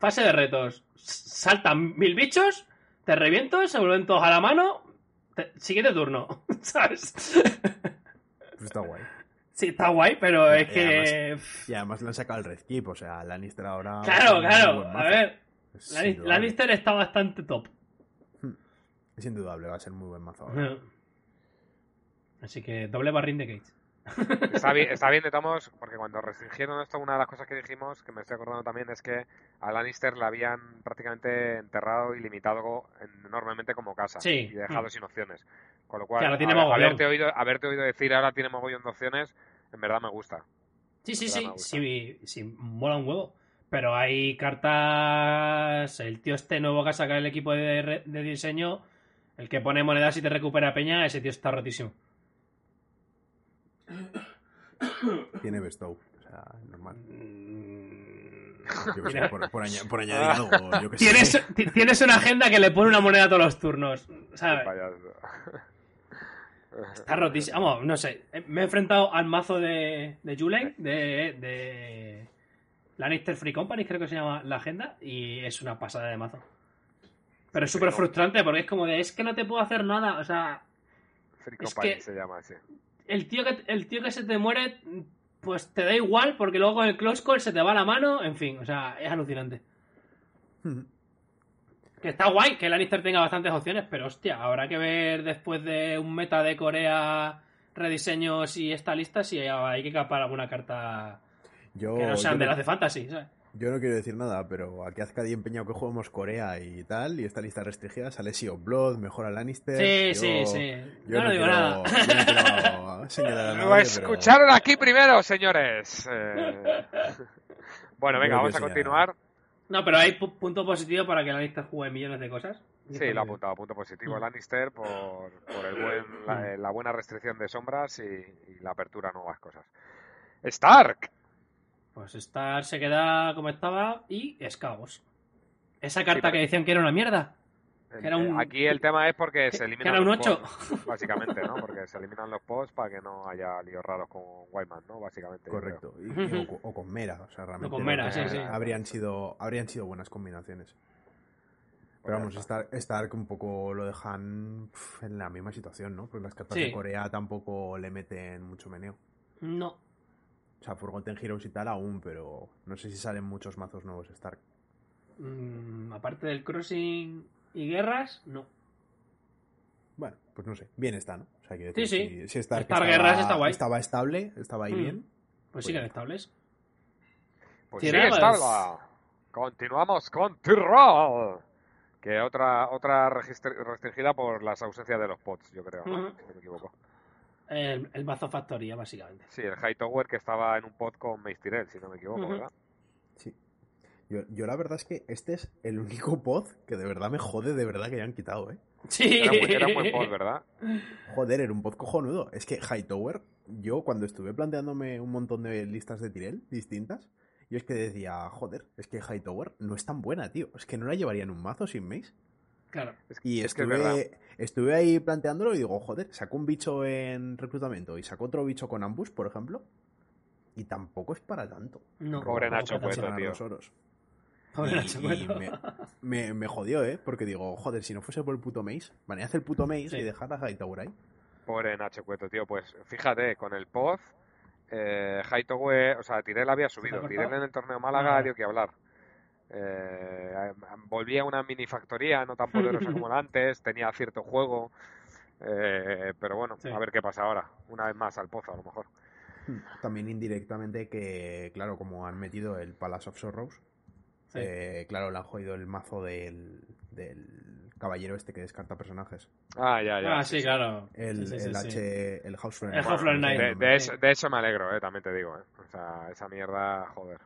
Fase de retos. Saltan mil bichos, te reviento, se vuelven todos a la mano. te- siguiente turno, ¿sabes? Pues está guay. Sí, está guay, pero es y que. Y además le han sacado el Red Keep, o sea, Lannister ahora. Claro, claro. A ver, Es Lanni- indudable. Lannister está bastante top. Es indudable, va a ser muy buen mazo ahora. Así que doble barrín de Gates. Está bien, está bien de tomos, porque cuando restringieron esto, una de las cosas que dijimos, que me estoy acordando también, es que a Lannister le habían prácticamente enterrado y limitado en- enormemente como casa. Sí. Y dejado Mm. sin opciones. Con lo cual, tiene a- haberte, oído, haberte oído decir ahora tiene mogollón de opciones, en verdad me gusta. Sí, sí, sí, sí, sí, mola un huevo. Pero hay cartas. El tío este nuevo que ha sacado el equipo de, de diseño, el que pone monedas y te recupera peña, ese tío está rotísimo. Tiene Bestow, o sea, normal. Mm. Yo qué sé, por, por aña- por añadir algo, yo que sé. Tienes, ti- tienes una agenda que le pone una moneda a todos los turnos. ¿Sabes? Payaso. Está rotísimo. Vamos, no sé. Eh, Me he enfrentado al mazo de, de Julen, de, de Lannister Free Company, creo que se llama la agenda, y es una pasada de mazo. Pero es súper frustrante porque es como de, es que no te puedo hacer nada. O sea, Free Es Company que- se llama así. El tío, que, el tío que se te muere, pues te da igual porque luego con el close call se te va la mano. En fin, o sea, es alucinante. Que está guay que Lannister tenga bastantes opciones, pero hostia, habrá que ver después de un meta de Corea, rediseños y esta lista si hay que capar alguna carta Yo, que no sean yo de las de Fantasy, ¿sabes? Yo no quiero decir nada, pero aquí hace empeñado empeñado que juguemos Corea y tal, y esta lista restringida sale Sea of Blood, mejora Lannister. Sí, yo- sí, sí. Yo no, digo quiero- nada. yo no quiero señalar a Lo escucharon aquí primero, señores. Eh, Bueno, venga, vamos a continuar. No, pero hay pu- punto positivo para que Lannister juegue millones de cosas. Sí, lo ha apuntado, punto positivo Mm. Lannister por, por el buen, la, eh, la buena restricción de sombras y, y la apertura a nuevas cosas. Stark. Pues Star se queda como estaba y es caos. Esa carta pero- que decían que era una mierda. Que era un- Aquí el tema es porque que- se que eliminan era un los 8. pods, básicamente, ¿no? Porque se eliminan los pods para que no haya líos raros con Wyman, ¿no? Básicamente. Correcto. Y- y- o, co- o con Mera, o sea, realmente. con Mera, sí, sí. Habrían sido, habrían sido buenas combinaciones. Pero vamos, Correcto. Stark, Stark un poco lo dejan pf, en la misma situación, ¿no? Porque las cartas Sí. de Corea tampoco le meten mucho meneo. No. O sea, Forgotten Heroes y tal aún, pero no sé si salen muchos mazos nuevos Stark. Mm, aparte del crossing y guerras, no. Bueno, pues no sé. Bien está, ¿no? O sea, quiero Sí, sí. Si, si Stark Stark estaba, Guerras está guay. estaba estable, estaba ahí Mm. bien. Pues siguen estables. Pues sí, estaba. Continuamos con Tyrol. Que otra otra restringida por las ausencias de los pods, yo creo, si no me equivoco. El, el mazo factoría, básicamente. Sí, el Hightower que estaba en un pod con Mace Tyrell, si no me equivoco. ¿verdad? Sí. Yo, yo la verdad es que este es el único pod que de verdad me jode de verdad que hayan quitado, ¿eh? Sí. Era, un- era un buen pod, ¿verdad? Joder, era un pod cojonudo. Es que Hightower, yo cuando estuve planteándome un montón de listas de Tyrell distintas, yo es que decía, joder, es que Hightower no es tan buena, tío. Es que no la llevaría en un mazo sin Mace. Claro. Y es que es verdad. estuve, estuve ahí planteándolo y digo, joder, sacó un bicho en reclutamiento y sacó otro bicho con ambush, por ejemplo. Y tampoco es para tanto. No, Pobre Nacho Ganar tío. los oros. Pobre Y- Nacho y me, me- me jodió, ¿eh? Porque digo, joder, si no fuese por el puto Mace, banead el puto Mace Sí. y dejad a Hightower ahí. Pobre Nacho Cueto, tío. Pues fíjate, con el pod, eh, Hightower, o sea, Tyrell había subido. Tyrell en el torneo Málaga Ah. dio que hablar. Eh, volvía a una mini factoría, no tan poderosa como la antes, tenía cierto juego. eh, pero bueno, Sí. a ver qué pasa ahora. Una vez más al pozo, a lo mejor. También indirectamente que, claro, como han metido el Palace of Sorrows, Sí. eh, claro, le han jodido el mazo del, del caballero este que descarta personajes. Ah, ya, ya. Ah, sí, claro. El, Sí, sí, sí, el sí. H, el House El House Flare Knight. De, de eso, de eso me alegro, eh, también te digo. Eh. O sea, esa mierda, joder.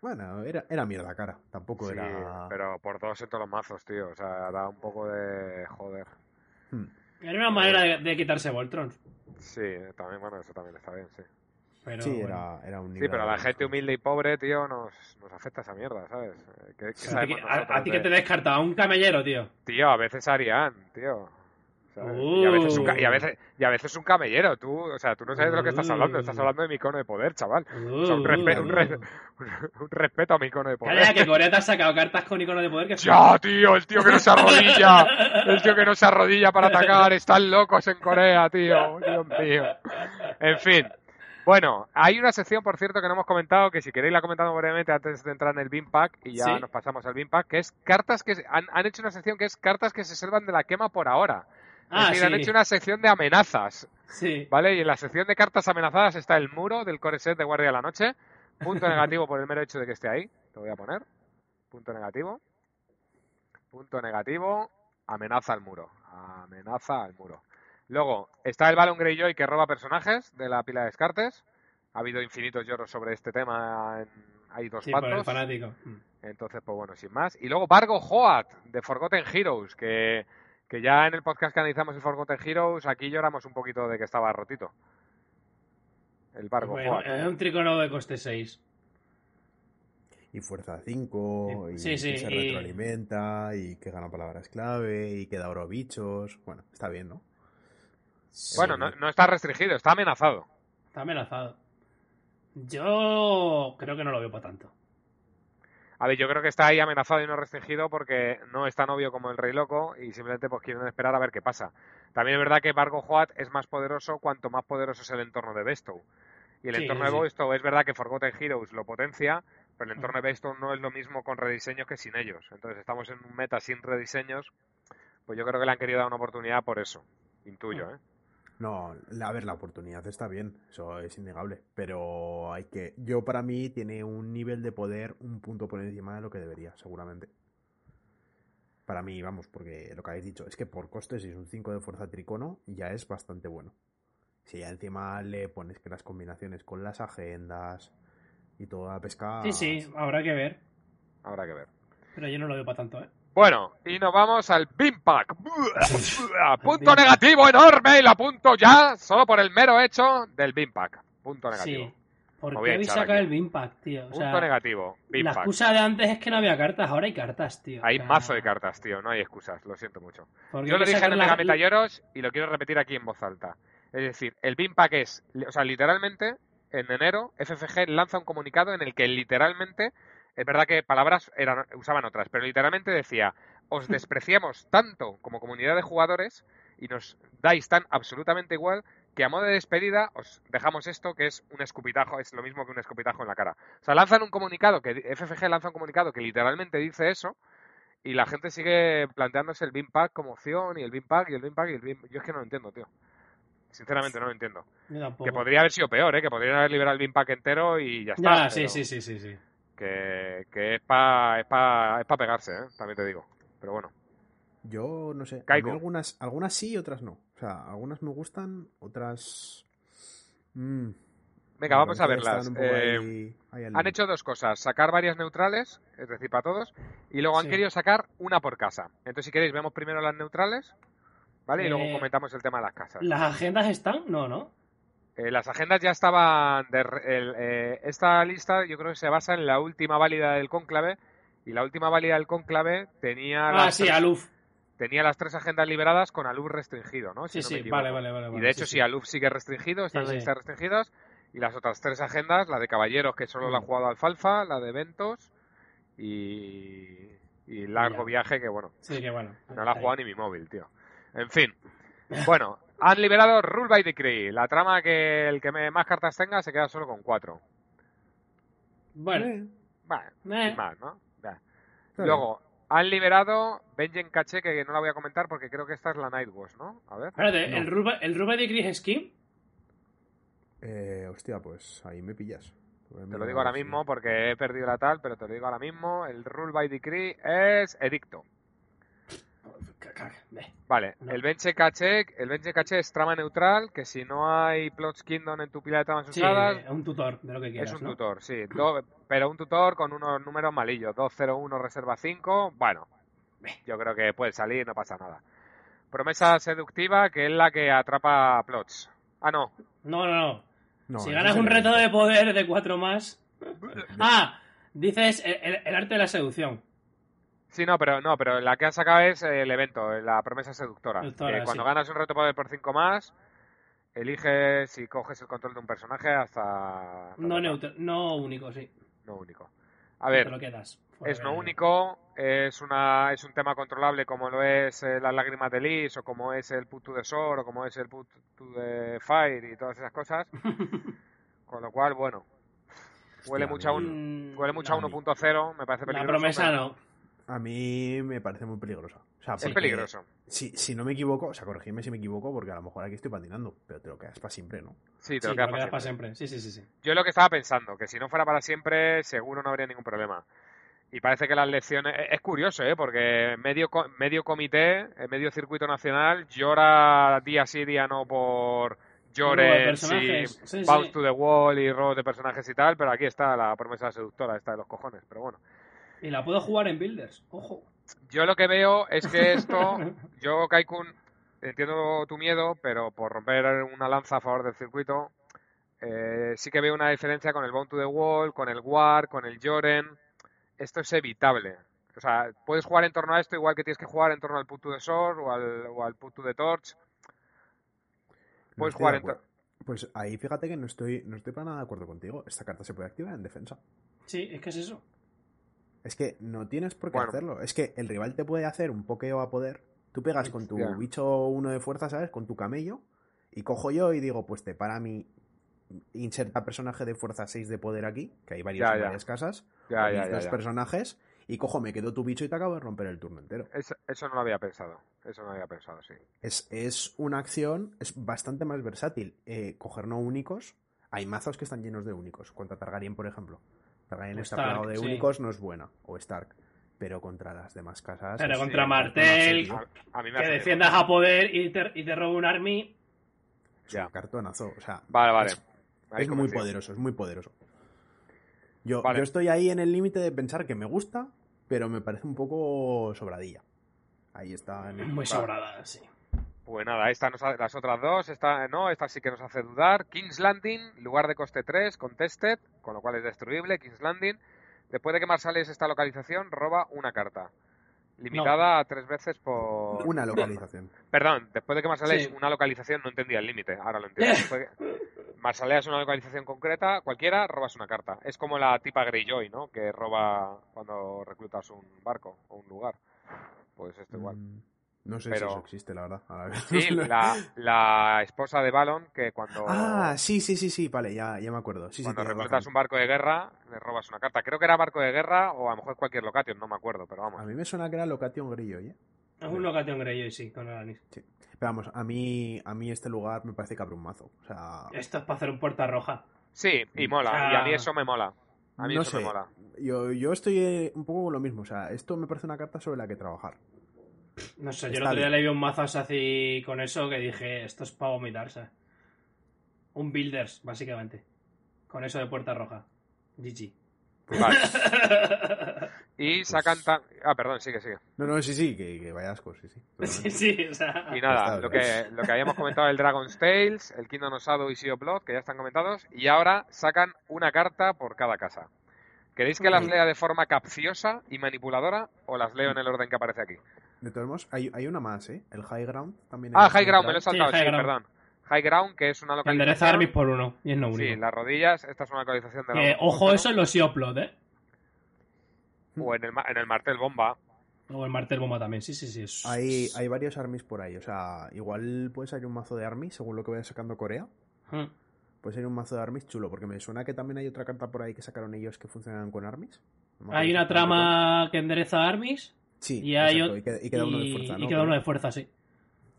Bueno, era, era mierda cara, tampoco Sí, era... pero por dos en todos los mazos, tío. O sea, da un poco de joder. Hmm. Era una manera de, de quitarse Voltrons. Sí, también, bueno, eso también está bien, sí. Pero, sí, bueno. era, era un Sí, nivel pero a la gente humilde y pobre, tío, nos, nos afecta esa mierda, ¿sabes? Eh, ¿Qué, qué A ti, que- a- nosotros a ti de- que te descartaba un camellero, tío. Tío, a veces Arián, tío. ¿Sabes? Y, a veces un ca- y, a veces, y a veces un camellero, tú, o sea, tú no sabes de lo que estás hablando, estás Uh. hablando de mi icono de poder, chaval. Uh, O sea, un, respe- un, re- un respeto a mi icono de poder. Calla, que Corea te ha sacado cartas con icono de poder que Ya, tío, el tío que no se arrodilla, el tío que no se arrodilla para atacar, están locos en Corea, tío, Dios mío. En fin, bueno, hay una sección, por cierto, que no hemos comentado, que si queréis la comentamos brevemente antes de entrar en el Bean Pack y ya Sí. nos pasamos al Bean Pack, que es cartas que se- han, han hecho una sección que es cartas que se salvan de la quema por ahora. Ah, es decir, han sí. hecho una sección de amenazas, Sí. ¿vale? Y en la sección de cartas amenazadas está el muro del core set de Guardia de la Noche. Punto negativo por el mero hecho de que esté ahí. Lo voy a poner. Punto negativo. Punto negativo. Amenaza al muro. Amenaza al muro. Luego está el Balon Greyjoy que roba personajes de la pila de descartes. Ha habido infinitos lloros sobre este tema. en- Hay dos Sí, fanático. Mm. Entonces, pues bueno, sin más. Y luego Vargo Hoat, de Forgotten Heroes, que, que ya en el podcast que analizamos el Forgotten Heroes, aquí lloramos un poquito de que estaba rotito. El Hoat. es un tricono de coste 6. Y fuerza 5, y Sí, sí, que se y- retroalimenta, y que gana palabras clave, y que da oro a bichos. Bueno, está bien, ¿no? Bueno, no, no está restringido, está amenazado. Está amenazado. Yo creo que no lo veo para tanto. A ver, yo creo que está ahí amenazado y no restringido porque no es tan obvio como el Rey Loco y simplemente pues quieren esperar a ver qué pasa. También es verdad que Vargo Hoat es más poderoso cuanto más poderoso es el entorno de Bestow. Y el Sí, entorno sí, de. Bestow es verdad que Forgotten Heroes lo potencia, pero el entorno de Bestow no es lo mismo con rediseños que sin ellos. Entonces estamos en un meta sin rediseños, pues yo creo que le han querido dar una oportunidad por eso. Intuyo, ¿eh? No, a ver, la oportunidad está bien, eso es innegable, pero hay que... Yo para mí tiene un nivel de poder un punto por encima de lo que debería, seguramente. Para mí, vamos, porque lo que habéis dicho es que por coste, si es un 5 de fuerza tricono, ya es bastante bueno. Si ya encima le pones que las combinaciones con las agendas y toda la pesca... Sí, sí, habrá que ver. Habrá que ver. Pero yo no lo veo para tanto, ¿eh? Bueno, y nos vamos al Bimpack. Punto negativo enorme y lo apunto ya solo por el mero hecho del Bimpack. Punto negativo. Sí. ¿Por qué habéis sacado el Bimpact, tío? O Punto negativo. la Bimpack. excusa de antes es que no había cartas, ahora hay cartas, tío. Hay mazo de cartas, tío. No hay excusas. Lo siento mucho. ¿por qué Yo lo dije en el la- Mega Meta Lloros y lo quiero repetir aquí en voz alta. Es decir, el Bimpack es, o sea, literalmente, en enero, FFG lanza un comunicado en el que literalmente, es verdad que palabras eran, usaban otras, pero literalmente decía, os despreciamos tanto como comunidad de jugadores y nos dais tan absolutamente igual que a modo de despedida os dejamos esto que es un escupitajo, es lo mismo que un escupitajo en la cara. O sea, lanzan un comunicado, que FFG lanza un comunicado que literalmente dice eso y la gente sigue planteándose el Bean Pack como opción y el Bean Pack y el Bean Pack y el Bean... Yo es que no lo entiendo, tío. Sinceramente no lo entiendo. Que podría haber sido peor, ¿eh? Que podrían haber liberado el Bean Pack entero y ya está. Ya, pero sí, sí, sí, sí, sí. Que, que es para es pa, es pa pegarse, ¿eh? También te digo. Pero bueno. Yo no sé. a mí Caigo. algunas, algunas sí, otras no. O sea, algunas me gustan, otras. Mm, Venga, vamos a verlas. Eh, ahí- ahí al Han hecho dos cosas, sacar varias neutrales, es decir, para todos, y luego han Sí. querido sacar una por casa. Entonces, si queréis, vemos primero las neutrales, ¿vale? Y luego Eh, comentamos el tema de las casas. ¿Las agendas están? No, ¿no? Eh, las agendas ya estaban. de el, eh, esta lista yo creo que se basa en la última válida del cónclave. Y la última válida del cónclave tenía, Ah, las, sí, tres, Aluf. tenía las tres agendas liberadas con Aluf restringido, ¿no? Si Sí, no sí, vale, vale, vale. Y de hecho, sí. Aluf sigue restringido, están Sí, en la sí. lista de restringidos. Y las otras tres agendas, la de caballeros, que solo la ha Mm. jugado Alfalfa, la de eventos y, y largo Ya. viaje, que bueno, Sí, que bueno. no la ha jugado ni mi móvil, tío. En fin. Bueno, han liberado Rule by Decree. La trama que el que más cartas tenga se queda solo con cuatro. Bueno, Eh, Bueno, Eh. sin más, ¿no? Ya. Luego, han liberado Benjen Caché, que no la voy a comentar porque creo que esta es la Nightwatch, ¿no? A ver. espérate, No. ¿el Ruba, ¿el Ruba de Gris Skin? Eh, hostia, pues ahí me pillas. Te lo digo ahora mismo porque he perdido la tal, pero te lo digo ahora mismo. El Rule by Decree es Edicto. Vale, No. el Benche Caché, el Benche Caché es trama neutral, que si no hay Plots Kingdom en tu pila de tramas Sí, usadas, es un tutor de lo que quieras, es un ¿no? tutor, sí. Do- pero un tutor con unos números malillos. 201 reserva 5. Bueno, yo creo que puede salir, no pasa nada. Promesa seductiva, que es la que atrapa plots. Ah, no. No, no, no. No, si ganas un reto de poder de cuatro más. Ah, dices el, el- el arte de la seducción. Sí, no, pero no, pero la que han sacado es el evento, la promesa seductora. Que cuando sí. ganas un reto poder por 5 más, eliges si coges el control de un personaje hasta... No la- neutro, no único, sí. No único. A Te ver, lo quedas. es no único, es una es un tema controlable como lo es eh, las lágrimas de Lis o como es el put to the sword o como es el put to the fire y todas esas cosas. Con lo cual, bueno, huele Hostia, mucho a un Mm, huele mucho a no, 1.0, me parece La peligroso. promesa pero no. A mí me parece muy peligrosa. O sea, Es peligroso. Si, si no me equivoco, o sea, corregidme si me equivoco, porque a lo mejor aquí estoy patinando, pero te lo quedas para siempre, ¿no? Sí, te Sí, lo te quedas lo para quedas para siempre. siempre. Sí, sí, sí, sí. Yo lo que estaba pensando, que si no fuera para siempre, seguro no habría ningún problema. Y parece que las lecciones... Es es curioso, ¿eh? Porque medio, co- medio comité, eh, medio circuito nacional, llora día sí, día no por llores y personajes, sí, bounce sí. to the wall y robos de personajes y tal, pero aquí está la promesa seductora, esta de los cojones. Pero bueno, Y la puedo jugar en Builders. Ojo. yo lo que veo es que esto... Yo, Kaikun, entiendo tu miedo, pero por romper una lanza a favor del circuito, eh, sí que veo una diferencia con el Bound to the Wall, con el War, con el Joren. Esto es evitable. O sea, puedes jugar en torno a esto igual que tienes que jugar en torno al Put to the Sword o al, o al Put to the Torch. Puedes jugar de en tor- acuerdo. Pues ahí fíjate que no estoy, no estoy para nada de acuerdo contigo. Esta carta se puede activar en defensa. Sí, es que es eso. Es que no tienes por qué Bueno. hacerlo. Es que el rival te puede hacer un pokeo a poder. Tú pegas con tu bicho uno de fuerza, ¿sabes? Con tu camello. Y cojo yo y digo, pues te para mi. Inserta personaje de fuerza 6 de poder aquí, que hay varios varias casas. Dos personajes. Y cojo, me quedo tu bicho y te acabo de romper el turno entero. Eso, eso no lo había pensado. Eso no lo había pensado, sí. Es, es una acción, es bastante más versátil. Eh, coger no únicos. Hay mazos que están llenos de únicos. Contra Targaryen, por ejemplo. Targaryen O está Stark, plagado de sí. únicos, no es buena. O Stark. Pero contra las demás casas. Pero contra Martel, cartonazo, tío. A, a mí me Que hace defiendas a poder y te, y te roba un army. Es Ya. un cartonazo. O sea, Vale, vale. es, muy poderoso, es muy poderoso. Yo, Vale. yo estoy ahí en el límite de pensar que me gusta, pero me parece un poco sobradilla. Ahí está. en el- Muy Vale. sobrada, sí. Pues nada, esta nos ha- las otras dos, esta no, esta sí que nos hace dudar. King's Landing, lugar de coste 3, contested, con lo cual es destruible. King's Landing, después de que Marsales esta localización, roba una carta. Limitada a tres veces por... Una localización. Perdón, después de que Marsales Sí. una localización, no entendía el límite, ahora lo entiendo. Después de- Marsaleas una localización concreta, cualquiera, robas una carta. Es como la tipa Greyjoy, ¿no? Que roba cuando reclutas un barco o un lugar. Pues esto igual. Mm, No sé Pero- si eso existe, la verdad. Ahora- Sí, la, la esposa de Balon, que cuando, Ah, sí, sí, sí, sí, vale, ya, ya me acuerdo. Sí, sí, cuando reclutas razón. un barco de guerra, le robas una carta. Creo que era barco de guerra o a lo mejor cualquier location, no me acuerdo, pero vamos. A mí me suena que era Location Grillo, ¿eh? Es un Location Greyjoy, sí, con Alanis. Pero vamos, a mí, a mí este lugar me parece que abre un mazo. O sea, Esto es para hacer un puerta roja. Sí, y mola, y a mí eso me mola. A mí no eso sé. me mola. Yo, yo estoy eh, un poco con lo mismo. O sea, esto me parece una carta sobre la que trabajar. No sé, yo el otro día le vi un mazo así con eso que dije, esto es para vomitarse. Un Builders, básicamente. Con eso de puerta roja. GG. Vale. Pues Y sacan tan... Ah, perdón, sigue, sigue. No, no, sí, sí, que, que vaya asco, sí, sí. sí, sí, o sea... Y nada, Está lo que, lo que habíamos comentado el Dragon's Tales, el Kingdom of Shadow y Sea of Blood, que ya están comentados, y ahora sacan una carta por cada casa. ¿Queréis que las lea de forma capciosa y manipuladora o las leo en el orden que aparece aquí? De todos modos, hay, hay una más, ¿eh? El High Ground también. Ah, High Ground, me lo he saltado, Sí, perdón. High Ground, que es una Que endereza localización... Armis por uno. Y es no único. Sí, las rodillas, esta es una localización de la ojo, eso en los Blood, ¿eh? O en el, en el martel bomba. O el Martel Bomba también, sí, sí, sí. es- Hay, hay varios armies por ahí. O sea, igual puede salir un mazo de armies según lo que vaya sacando Corea. Hmm. Puede ser un mazo de armies chulo, porque me suena que también hay otra carta por ahí que sacaron ellos que funcionan con armies. No me acuerdo Hay una trama que endereza Armis Sí, y hay exacto, ot- y queda, y queda uno de y- fuerza, y ¿no? queda uno de fuerza, sí.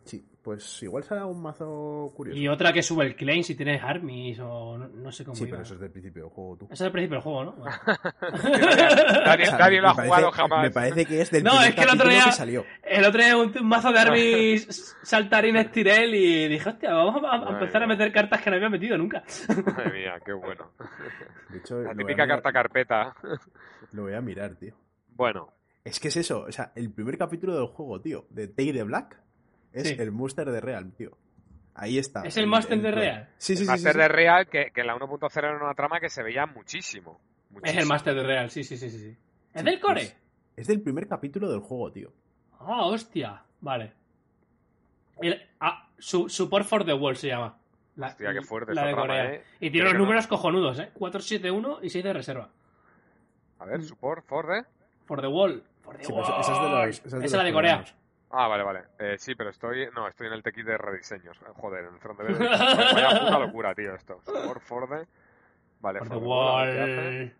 Sí, pues igual será un mazo curioso. Y otra que sube el claim si tienes Armis o no, no sé cómo Sí, iba. pero eso es del principio del juego, tú. Eso es el principio del juego, ¿no? Bueno. Nadie, lo ha me jugado parece- jamás. Me parece que es del No, primer es que el otro día- que salió. El otro día un, un mazo de Armis saltarines Tirel y dije, hostia, vamos a, empezar a meter cartas que no había metido nunca. Madre mía, qué bueno. De hecho, La típica carta carpeta. lo voy a mirar, tío. Bueno, Es que es eso, o sea, el primer capítulo del juego, tío, de Take the Black, es Sí. el Muster de Real, tío. Ahí está. Es el Master de Real. Sí, sí, sí. Master sí, de. Real, que, que en la 1.0 era una trama que se veía muchísimo. Es el. Master de Real, sí, sí, sí, sí. sí. ¿Es del core? es- Es del primer capítulo del juego, tío. Ah, hostia. Vale. El- ah, su, Support for the World se llama. La, Hostia, qué fuerte la esa de trama, Corea. ¿eh? Y Creo tiene no. números cojonudos, ¿eh? 471 y 6 de reserva. A ver, support for the... For the Wall. For the Sí, Wall. esa es de los. Esa es de Esa los es la de Corea. Ah, vale, vale. Eh, sí, pero estoy... No, estoy en el TX de rediseños. Eh, Joder, en el front de Vaya puta locura, tío, esto. For the... Vale, For for the the wall.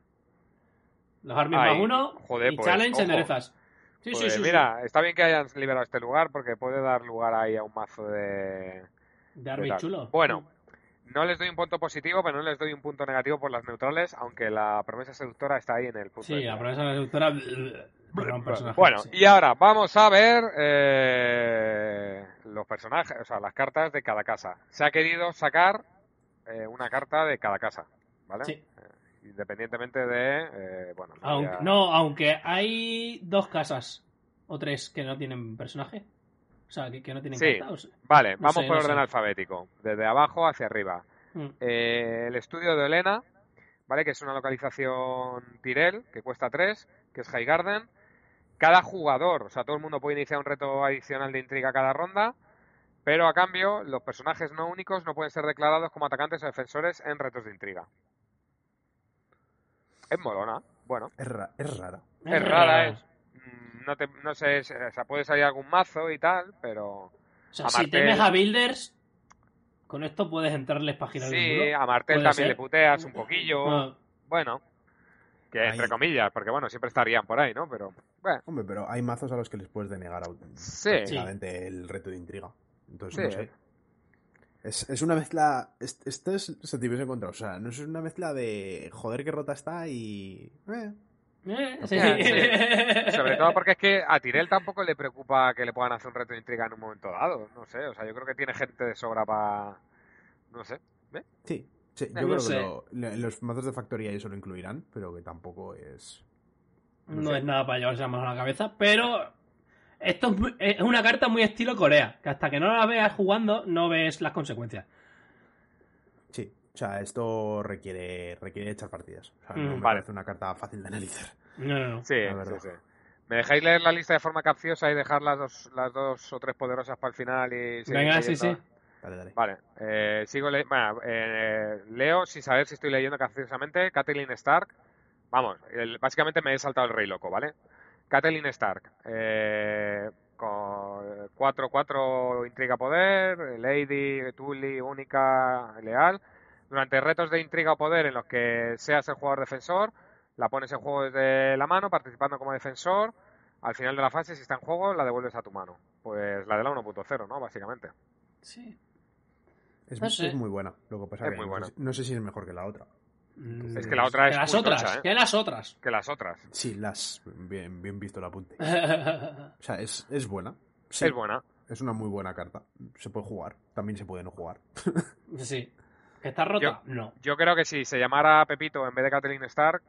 Los Armies Ay, más uno joder, y pues, Challenge ojo. enderezas. Sí, Pues sí, sí. sí. mira, está bien que hayan liberado este lugar porque puede dar lugar ahí a un mazo de... De Army chulo. Bueno, no les doy un punto positivo, pero no les doy un punto negativo por las neutrales, aunque la promesa seductora está ahí en el punto. Sí, de la promesa seductora. Personaje. Bueno, sí. y ahora vamos a ver eh, los personajes, o sea, las cartas de cada casa. Se ha querido sacar eh, una carta de cada casa, ¿vale? Sí. Independientemente de, eh, bueno, Aunque, no, aunque hay dos casas o tres que no tienen personaje. O sea, que, que no tienen Sí. Vale, no vamos sé, por no orden sé. alfabético, desde abajo hacia arriba. Mm. Eh, el estudio de Elena, ¿vale? Que es una localización Tirel, que cuesta 3, que es High Garden. Cada jugador, o sea, todo el mundo puede iniciar un reto adicional de intriga cada ronda, pero a cambio, los personajes no únicos no pueden ser declarados como atacantes o defensores en retos de intriga. Es molona, bueno, Es, ra- es rara. es rara, es. No, te, no sé, o sea, puede salir algún mazo y tal, pero O sea, A si Martel- temes a Builders, con esto puedes entrarles página sí, muro. a Martel también ser. le puteas un poquillo. Ah, Bueno, que entre Ahí. comillas, porque bueno, siempre estarían por ahí, ¿no? Pero, bueno, Hombre, pero hay mazos a los que les puedes denegar Sí. prácticamente el reto de intriga. Entonces, Sí. no sé. Es, es una mezcla. es- Esto es sentimientos encontrados. O sea, no es una mezcla de joder que rota está y. eh, eh, sí. Sobre todo porque es que a Tirel tampoco le preocupa que le puedan hacer un reto de intriga en un momento dado, no sé, o sea, yo creo que tiene gente de sobra para, no sé, Sí, sí, yo No creo sé. que lo- los mazos de factoría eso lo incluirán, pero que tampoco es. No es nada para llevarse la mano a la cabeza, pero esto es una carta muy estilo Corea, que hasta que no la veas jugando no ves las consecuencias. O sea, esto requiere requiere echar partidas. O sea, no Mm, me vale. parece una carta fácil de analizar. No, no, no. sí, La sí, verdad. sí. ¿Me dejáis leer la lista de forma capciosa y dejar las dos, las dos o tres poderosas para el final y Venga, sí, sí. Dale, dale. Vale, eh, sigo le- bueno, eh, leo sin saber si estoy leyendo capciosamente. Catelyn Stark. Vamos, el- básicamente me he saltado el rey loco, ¿vale? Catelyn Stark. Eh, con 4-4 intriga poder, Lady, Tully, única, leal. Durante retos de intriga o poder en los que seas el jugador defensor, la pones en juego desde la mano, participando como defensor. Al final de la fase, si está en juego, la devuelves a tu mano. Pues la de la 1.0, ¿no? Básicamente. Sí. Es, no sé. es muy buena. Lo que pasa Es que muy no, buena. sé, no sé si es mejor que la otra. Mm, Es que la otra que es las muy otras, tocha, ¿eh? que las otras. Que las otras. Sí, las. Bien, bien visto el apunte. O sea, es, es buena. Sí, Es buena. es una muy buena carta. Se puede jugar. También se puede no jugar. sí. ¿Que está rota? No. Yo creo que si se llamara Pepito en vez de Kathleen Stark,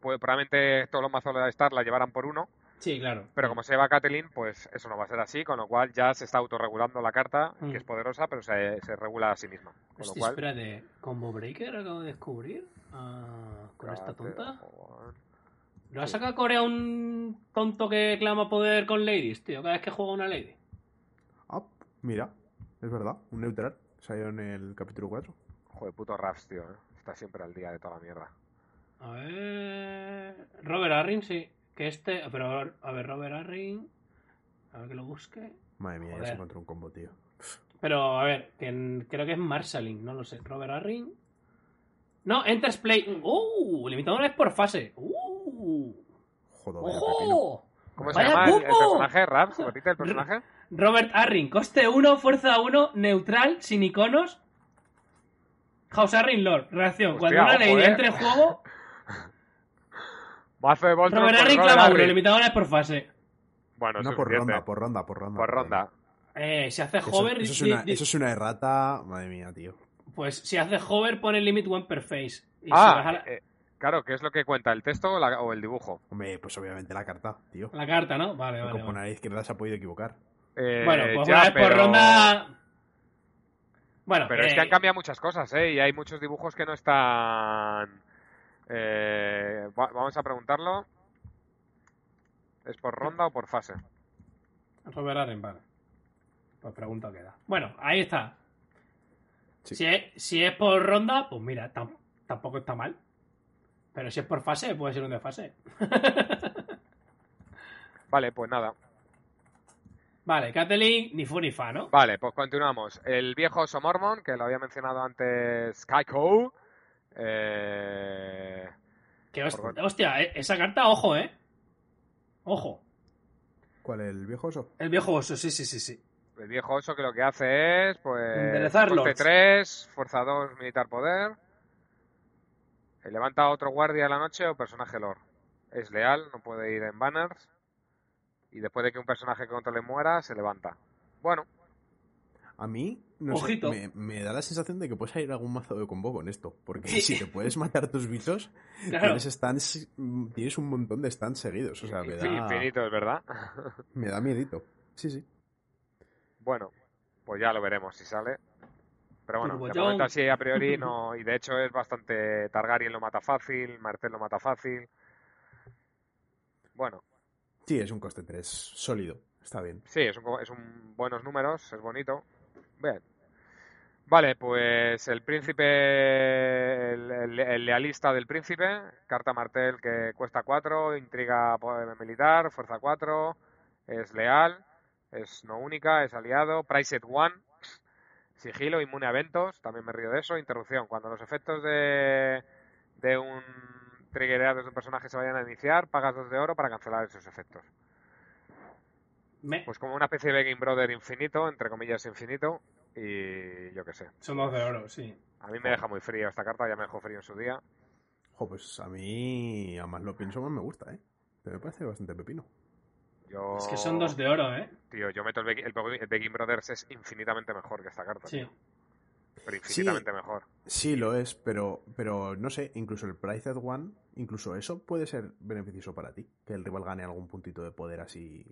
pues probablemente todos los mazos de Stark la llevaran por uno. Sí, claro. Pero como se lleva Kathleen, pues eso no va a ser así, con lo cual ya se está autorregulando la carta, Mm. que es poderosa, pero se, se regula a sí misma. Con lo Hostia, cual. espera de Combo Breaker acabo de descubrir. Ah, con esta tonta. joder. ¿Lo ha sacado Corea un tonto que clama poder con ladies, tío? Cada vez que juega una lady. Ah, mira. Es verdad. Un neutral. Salió en el capítulo 4. Joder, puto Raps, tío. ¿eh? Está siempre al día de toda la mierda. A ver. Robert Arrin, sí. Que este. Pero, a ver, Robert Arrin. A ver que lo busque. Madre mía, ya Joder. se encontró un combo, tío. Pero, a ver, que en- creo que es Marshalling, no lo sé. Robert Arrin. No, Enters Play. ¡Uh! Limitado una vez por fase. ¡Uh! Joder. ¿Cómo se ¡Vaya llama el, personaje? ¿Raps? ¿Repite el personaje? Robert Arrin, coste 1, fuerza 1, neutral, sin iconos. House Arrin Lord, reacción. Cuando Hostia, una ojo, ley eh. entre en juego, Mazo de Voltron Robert 1, Arrin. limitado una vez por fase. Bueno, No, por ronda, por ronda, por ronda. Por ronda. Eh, si hace Eso, hover, eso es di- una, di- eso es una errata. Madre mía, tío. pues si hace hover, pone el limit one per face. Y si vas a Ah, la, eh, claro, ¿qué es lo que cuenta? ¿El texto o, la- o el dibujo? Hombre, pues obviamente la carta, tío. la carta, ¿no? Vale, vale. por vale. la izquierda se ha podido equivocar. Eh, Bueno, pues ya, una vez por ronda. Bueno, Pero es eh, que han cambiado muchas cosas, ¿eh? Y hay muchos dibujos que no están... Eh, va- vamos a preguntarlo. ¿Es por ronda o por fase? Robert Arren, vale. Pues pregunta queda. Bueno, ahí está. Sí. Si, es, si es por ronda, pues mira, tam- tampoco está mal. Pero si es por fase, puede ser un de fase. Vale, pues nada. Vale, Catelyn, ni fu ni fa, ¿no? Vale, pues continuamos. El viejo oso Mormon, que lo había mencionado antes Skyco. Eh, Que host- Por- hostia, eh, esa carta, ojo, ¿eh? Ojo. ¿Cuál, el viejo oso? El viejo oso, sí, sí, sí, sí. el viejo oso que lo que hace es, pues... Enderezarlos. Coste 3, fuerza 2, militar poder. Eh, Levanta otro guardia a la noche o personaje lore. Es leal, no puede ir en banners. Y después de que un personaje que controle muera, se levanta. Bueno, A mí, no Ojito. sé, me, me da la sensación de que puedes salir algún mazo de combo con esto. Porque Sí. si te puedes matar tus bichos, Claro. tienes, stands, tienes un montón de stands seguidos. O sea, me da, infinito, es verdad. me da miedito. Sí, sí. Bueno, pues ya lo veremos si sale. Pero bueno, de Turbollón. momento así a priori no. Y de hecho es bastante. Targaryen lo mata fácil, Martel lo mata fácil. Bueno, Sí, es un coste 3 sólido. Está bien. sí, es un, es un buenos números, es bonito. Bien. Vale, pues el príncipe, el, el- el lealista del príncipe, carta martel que cuesta 4, intriga militar, fuerza 4, es leal, es no única, es aliado, price at one, sigilo, inmune a eventos, también me río de eso, interrupción, cuando los efectos de, de un triggereado de un personaje se vayan a iniciar, pagas 2 de oro para cancelar esos efectos. Me- Pues como una especie de Begging Brother infinito, entre comillas infinito, y yo qué sé. Son dos de oro, sí. A mí me deja muy frío esta carta, ya me dejó frío en su día. Jo, pues a mí, a más lo pienso, más me gusta, ¿eh? Me parece bastante pepino. Yo, Es que son dos de oro, ¿eh? Tío, yo meto el, Begging- el, Begging- el Begging Brothers es infinitamente mejor que esta carta. Sí. tío. Pero infinitamente mejor. Sí, lo es, pero, pero no sé, incluso el Price at One, incluso eso puede ser beneficioso para ti. Que el rival gane algún puntito de poder así,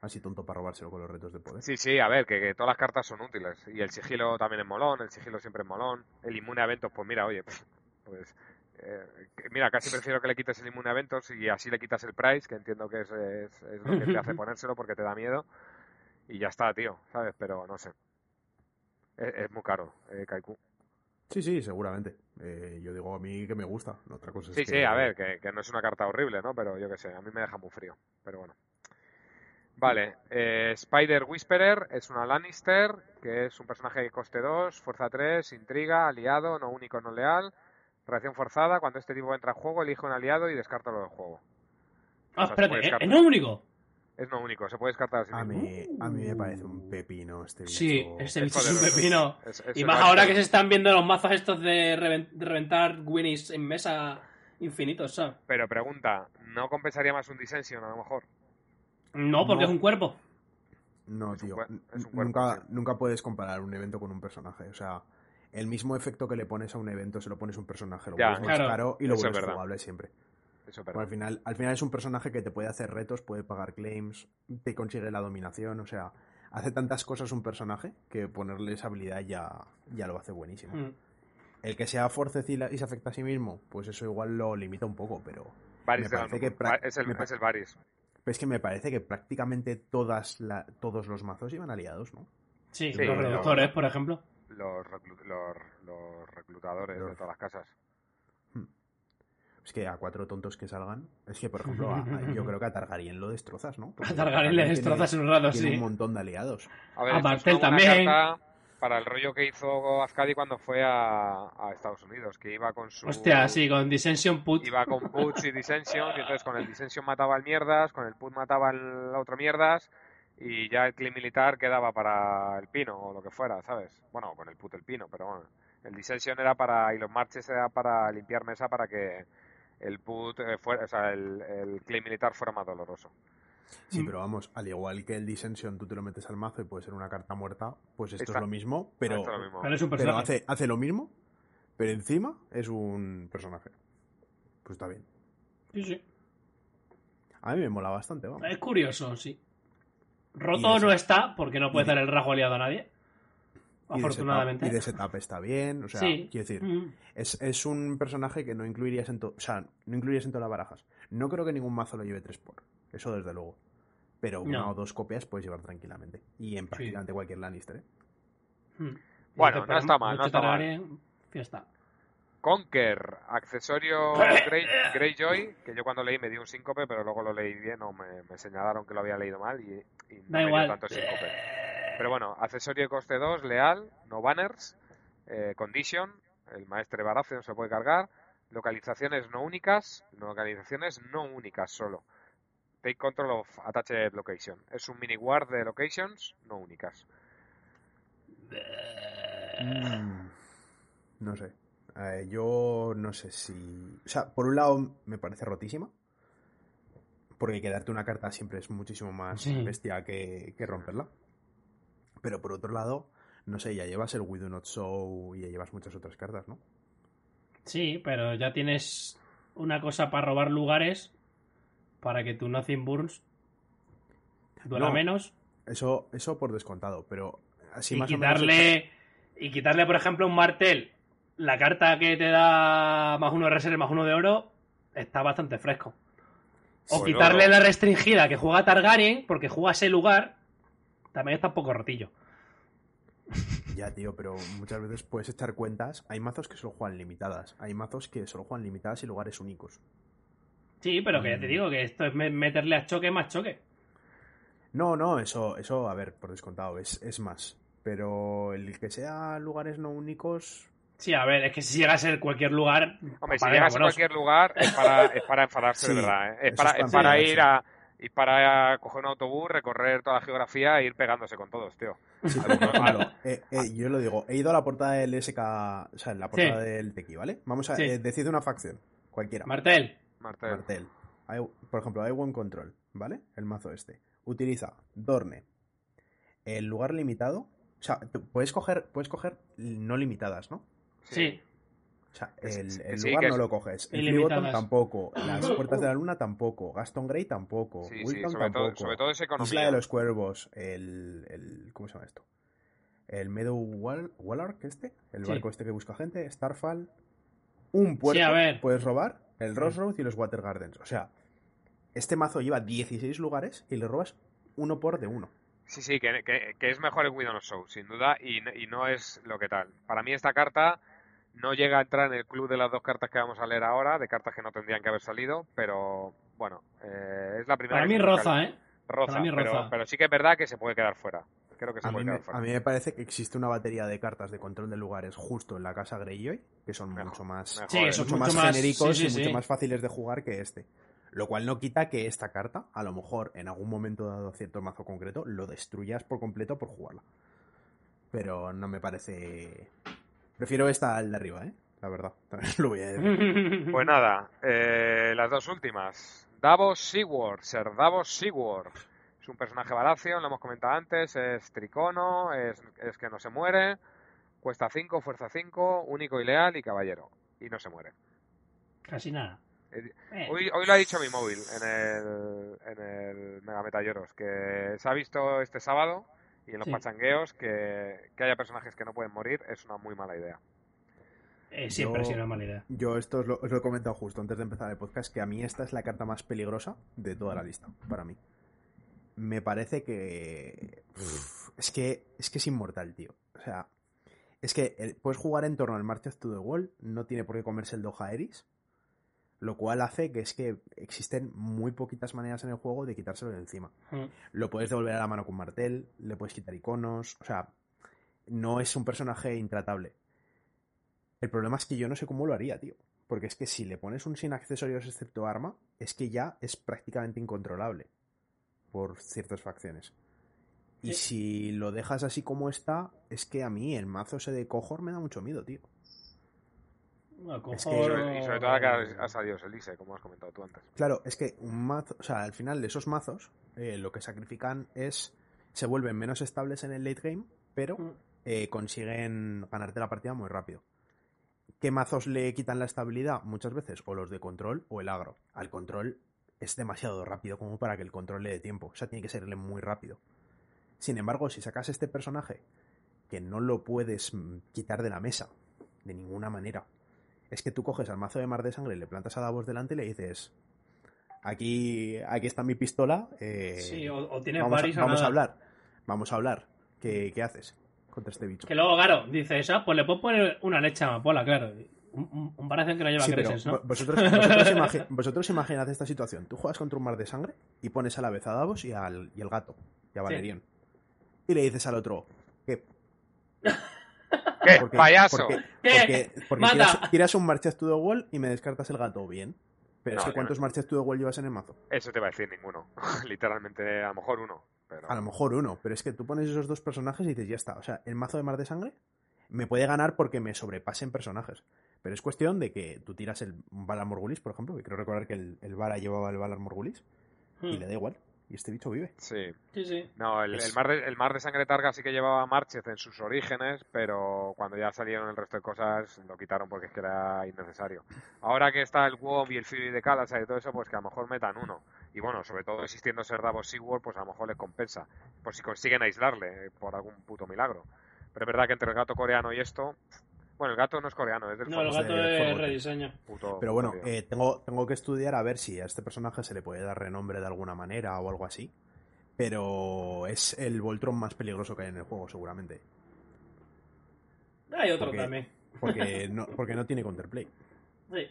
así tonto para robárselo con los retos de poder. Sí, sí, a ver, que, que todas las cartas son útiles. Y el sigilo también es molón, el sigilo siempre es molón. El inmune a eventos, pues mira, oye, pues... eh, mira, casi prefiero que le quites el inmune a eventos y así le quitas el price, que entiendo que es, es- es lo que te hace ponérselo porque te da miedo. Y ya está, tío, ¿sabes? Pero no sé. Es, es muy caro, eh, Kaiku. Sí, sí, seguramente. Eh, yo digo a mí que me gusta. La otra cosa es Sí, que- sí, a ver, que, que no es una carta horrible, ¿no? Pero yo qué sé, a mí me deja muy frío. Pero bueno. Vale, eh, Spider Whisperer es una Lannister, que es un personaje de coste 2, fuerza 3, intriga, aliado, no único, no leal. Reacción forzada, cuando este tipo entra en juego, elige un aliado y descártalo del juego. Ah, O sea, se espérate, puede ¿es, descartar. es no único? Es no único, se puede descartar a mí, a mí me parece un pepino este bicho. Sí, este Es bicho es un pepino. Es- es Y más ahora que se están viendo los mazos estos de, reven- de reventar Winnies en mesa infinitos, ¿sabes? Pero pregunta, ¿no compensaría más un Dissension a lo mejor? No, porque No. es un cuerpo. No, tío. cuer- n- es un cuerpo, nunca, nunca puedes comparar un evento con un personaje. O sea, el mismo efecto que le pones a un evento se lo pones a un personaje. Lo Ya, vuelves más claro. caro y lo Eso vuelves jugable siempre. Eso es Pero verdad. al final, al final es un personaje que te puede hacer retos, puede pagar claims, te consigue la dominación, o sea, hace tantas cosas un personaje que ponerle esa habilidad ya, ya lo hace buenísimo. Mm. El que sea forced y, se afecta a sí mismo, pues eso igual lo limita un poco, pero Varys me parece que es, el, me es el es que me parece que prácticamente todas la- todos los mazos iban aliados, ¿no? Sí, Sí, los reductores, por ejemplo. Los, reclu- los, los reclutadores de todas las casas. Es que a cuatro tontos que salgan, es que por ejemplo, a- a- yo creo que a Targaryen lo destrozas, ¿no? Porque A Targaryen le tiene- destrozas en un rato, tiene sí. un montón de aliados. A ver, A Martel también. carta para el rollo que hizo Azcadi cuando fue a, a Estados Unidos, que iba con su... Hostia, sí, con Dissension Put. Iba con Puts y Dissension, y entonces con el Dissension mataba al mierdas, con el Put mataba al otro mierdas, y ya el Clean Militar quedaba para el Pino o lo que fuera, ¿sabes? Bueno, con el Put el Pino, pero bueno. El Dissension era para, y los Marches era para limpiar mesa para que el Put eh, fuera, o sea, el, el Militar fuera más doloroso. Sí, Mm. pero vamos, al igual que el Dissension tú te lo metes al mazo y puede ser una carta muerta, pues esto Está- es lo mismo, pero, lo mismo. Pero es un pero personaje. hace, hace lo mismo, pero encima es un personaje. Pues está bien. Sí, sí. A mí me mola bastante, vamos. Es curioso, sí. Roto no está, porque no puede dar el rasgo aliado a nadie. Y de afortunadamente. setup- Y de setup está bien, o sea, sí. quiero decir, Mm. es, es un personaje que no incluirías en to- o sea, no incluirías en todas las barajas. No creo que ningún mazo lo lleve 3 por, eso desde luego. Pero una No. o dos copias puedes llevar tranquilamente. Y en prácticamente cualquier Lannister, ¿eh? Mm. Bueno, no está mal, no está mal. Fiesta. Conker, accesorio Grey, Greyjoy, que yo cuando leí me di un síncope, pero luego lo leí bien o me, me señalaron que lo había leído mal y, y no Da me dio igual. tanto síncope. Pero bueno, accesorio de coste 2, leal, no banners, eh, condition, el maestre Baratheon se puede cargar, localizaciones no únicas, localizaciones no únicas solo. Take control of attached location. Es un mini guard de locations no únicas. Mm, no sé. Eh, yo no sé si. O sea, por un lado me parece rotísima. Porque quedarte una carta siempre es muchísimo más Sí. bestia que, que romperla. Pero por otro lado, no sé, ya llevas el We Do Not Show y ya llevas muchas otras cartas, ¿no? Sí, pero ya tienes una cosa para robar lugares para que tu Nothing Burns duela No, menos Eso, eso por descontado, pero así y más o menos. quitarle y quitarle por ejemplo un martel la carta que te da más uno de reserva más uno de oro está bastante fresco o quitarle la restringida que juega Targaryen porque juega ese lugar también está un poco rotillo Ya, tío, pero muchas veces puedes echar cuentas. Hay mazos que solo juegan limitadas. Hay mazos que solo juegan limitadas y lugares únicos. sí pero que ya te Mm. digo que esto es me- meterle a choque más choque No, no, eso, eso, a ver, por descontado, es, es más. Pero el que sea lugares no únicos. sí a ver es que si llega a ser cualquier lugar Hombre, si llegas a cualquier lugar es para, es para enfadarse Sí, de verdad. ¿eh? Es para, es para ir a y para coger un autobús, recorrer toda la geografía e ir pegándose con todos, tío. Sí, ejemplo, eh, eh, yo lo digo, he ido a la portada del SK, o sea, en la portada Sí. del Tequi, ¿vale? Vamos a Sí. eh, decir una facción, cualquiera. martel Martel. Martel. Por ejemplo, hay One Control, ¿vale? El mazo este. Utiliza Dorne. El lugar limitado. O sea, puedes coger, puedes coger no limitadas, ¿no? sí O sea, el, es- el sí, lugar no lo coges. El. Fleabottom tampoco. Las Puertas de la Luna tampoco. Gaston Grey tampoco. Sí, sí, Wilton sobre todo, tampoco. sobre todo es economía. Isla de los Cuervos. El, el- ¿Cómo se llama esto? El Meadow Wall, Wallark este. El Sí. barco este que busca gente. Starfall. Un puerto Sí, a ver. puedes robar. El Road y los Water Gardens. O sea, este mazo lleva 16 lugares y le robas uno por de uno. Sí, sí, que, que- que es mejor el We Don't Show, sin duda, y, no- y no es lo que tal. Para mí esta carta no llega a entrar en el club de las dos cartas que vamos a leer ahora, de cartas que no tendrían que haber salido, pero bueno, eh, es la primera para que mí roza eh Roza, para mí pero, roza. pero sí que es verdad que se puede quedar fuera. Creo que se A puede mí, me, quedar fuera. a mí me parece que existe una batería de cartas de control de lugares justo en la casa Greyjoy que son Mejor, mucho más, mejor, Sí, eso mucho es más, genéricos sí, y mucho sí. más fáciles de jugar que este. Lo cual no quita que esta carta, a lo mejor en algún momento dado cierto mazo concreto, lo destruyas por completo por jugarla. Pero no me parece. Prefiero esta al de arriba, ¿eh? La verdad. También lo voy a decir. Pues nada, eh, las dos últimas. Davos Seaworth, Ser Davos Seaworth. Es un personaje Baratheon, lo hemos comentado antes, es tricono, es, es que no se muere, cuesta 5, fuerza 5, único y leal y caballero. Y no se muere. Casi nada. Eh, Eh, Hoy, hoy lo ha dicho mi móvil en el, en el Mega Metayoros, que se ha visto este sábado y en los Sí. pachangueos que, que haya personajes que no pueden morir es una muy mala idea. eh, siempre yo- ha sido una mala idea. Yo esto os lo, os lo he comentado justo antes de empezar el podcast, que a mí esta es la carta más peligrosa de toda la lista, para mí. Me parece que... uf, es que es que es inmortal, tío. O sea, es que el- puedes jugar en torno al March to the Wall, no tiene por qué comerse el Doha Eris, lo cual hace que es que existen muy poquitas maneras en el juego de quitárselo de encima. Mm. Lo puedes devolver a la mano con martel, le puedes quitar iconos, o sea, no es un personaje intratable. El problema es que yo no sé cómo lo haría, tío. Porque es que si le pones un sin accesorios excepto arma, es que ya es prácticamente incontrolable por ciertas facciones. Y Sí. si lo dejas así como está, es que a mí el mazo ese de Cohor me da mucho miedo, tío. Es que- Y sobre, y sobre todo que ha, salido Elise, como has comentado tú antes. Claro, es que un mazo, o sea, al final de esos mazos, eh, lo que sacrifican es, se vuelven menos estables en el late game, pero Mm. eh, consiguen ganarte la partida muy rápido. ¿Qué mazos le quitan la estabilidad? Muchas veces, o los de control o el agro. Al control es demasiado rápido como para que el control le dé tiempo, o sea, tiene que serle muy rápido. Sin embargo, si sacas este personaje que no lo puedes mm, quitar de la mesa. De ninguna manera. Es que tú coges al mazo de mar de sangre, le plantas a Davos delante y le dices. Aquí, aquí está mi pistola. eh, Sí, o, o tienes vamos, a, vamos a hablar. Vamos a hablar. ¿Qué, qué haces contra este bicho? Que luego, claro, dices, ah, pues le puedo poner una leche amapola, claro. Un, un, que no lleva Sí, vosotros, vosotros, imagi- vosotros imaginad esta situación. Tú juegas contra un mar de sangre y pones a la vez a Davos y al, y al gato, y a Valerian. Y le dices al otro, ¿qué? ¿Qué? ¡Payaso! Porque, ¿Qué? porque, tiras, tiras un Marches to the Wall y me descartas el gato, bien. Pero No, es que ¿cuántos no. Marches to the Wall llevas en el mazo? Eso te va a decir ninguno. Literalmente, a lo mejor uno. Pero... A lo mejor uno, pero es que tú pones esos dos personajes y dices, ya está. O sea, el mazo de mar de sangre me puede ganar porque me sobrepasen personajes. Pero es cuestión de que tú tiras el Valar Morgulis, por ejemplo, que creo recordar que el, el Vara llevaba el Valar Morgulis, y Hmm. le da igual. Y este bicho vive. Sí. Sí, sí. No, el, Es- el mar de, el mar de sangre targa sí que llevaba Marchez en sus orígenes, pero cuando ya salieron el resto de cosas lo quitaron porque es que era innecesario. Ahora que está el WoW y el Fury de Kalasha y todo eso, pues que a lo mejor metan uno. Y bueno, sobre todo existiendo ser Davos Seaworld, pues a lo mejor les compensa. Por si consiguen aislarle eh, por algún puto milagro. Pero es verdad que entre el gato coreano y esto... Bueno, el gato no es coreano, es del No, el gato de es rediseño. puto- Pero bueno, eh, tengo, tengo que estudiar a ver si a este personaje se le puede dar renombre de alguna manera o algo así. Pero es el Voltron más peligroso que hay en el juego, seguramente. Hay otro Porque- también. Porque no, porque no tiene counterplay. Sí.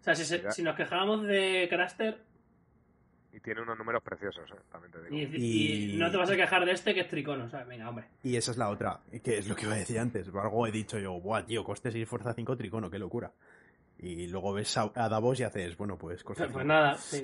O sea, si, se- Mira. si nos quejábamos de Craster Y tiene unos números preciosos, eh, también te digo. y, y Y- no te vas a quejar de este que es tricono, ¿sabes? Venga, hombre. Y esa es la otra, que es lo que iba a decir antes. Algo he dicho yo, buah, tío, coste 6, fuerza 5, tricono, qué locura. Y luego ves a, a Davos y haces, bueno, pues coste Pues, pues 5. nada. sí.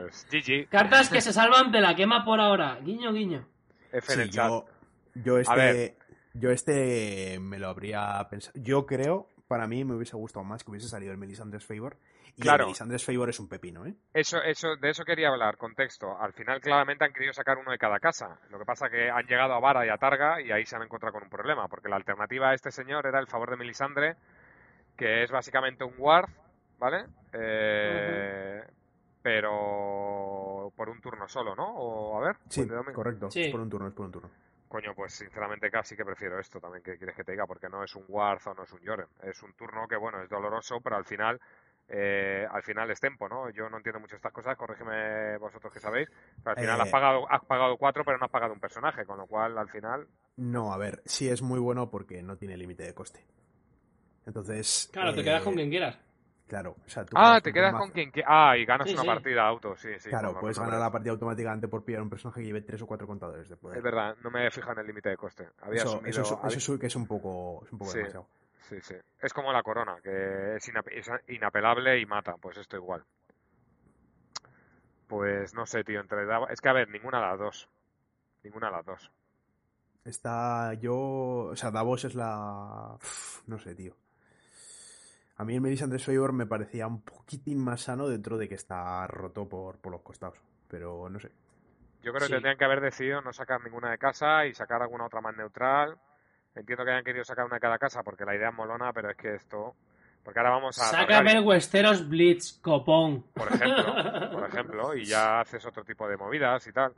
Pues GG, Cartas que se salvan de la quema por ahora. Guiño, guiño. F en Sí, el chat. yo, yo ver. este, yo este me lo habría pensado. Yo creo, para mí me hubiese gustado más que hubiese salido el Melisandre's Favor. Y Claro. el Melisandre's Favor es un pepino, ¿eh? Eso, eso, de eso quería hablar, contexto. Al final, claramente han querido sacar uno de cada casa. Lo que pasa que han llegado a Vara y a Targa y ahí se han encontrado con un problema, porque la alternativa a este señor era el favor de Melisandre, que es básicamente un ward, ¿vale? Eh, Pero por un turno solo, ¿no? O a ver, Sí, correcto. Sí. Es por un turno, es por un turno. Coño, pues sinceramente casi que prefiero esto también, que quieres que te diga? Porque no es un Ward o no es un Yoren. Es un turno que, bueno, es doloroso, pero al final, eh, al final es tempo, ¿no? Yo no entiendo mucho estas cosas, corrígeme vosotros que sabéis, pero al final Eh. has, pagado, has pagado cuatro, pero no has pagado un personaje, con lo cual, al final, No, a ver, sí es muy bueno porque no tiene límite de coste. Entonces. Claro, te eh, quedas con quien quieras. Claro, o sea, tú Ah, te quedas con quien que... Ah, y ganas Sí, una sí. partida auto, sí, sí. Claro, puedes ganar la partida automáticamente por pillar un personaje que lleve tres o cuatro contadores de poder. Es verdad, no me he fijado en el límite de coste. Había Eso, asumido- eso, es- había- eso es que es un poco, es un poco Sí. demasiado. Sí, sí. Es como la corona, que es, inap- es inapelable y mata. Pues esto igual. Pues no sé, tío. Entre Davos- Es que, a ver, ninguna de las dos. Ninguna de las dos. Está yo. O sea, Davos es la. Uf, No sé, tío. A mí el Melisandre Favor me parecía un poquitín más sano dentro de que está roto por, por los costados. Pero no sé. Yo creo que tendrían que haber decidido no sacar ninguna de casa y sacar alguna otra más neutral. Entiendo que hayan querido sacar una de cada casa porque la idea es molona, pero es que esto. Porque ahora vamos a. Sácame el Westeros Blitz, copón. por ejemplo, por ejemplo, y ya haces otro tipo de movidas y tal.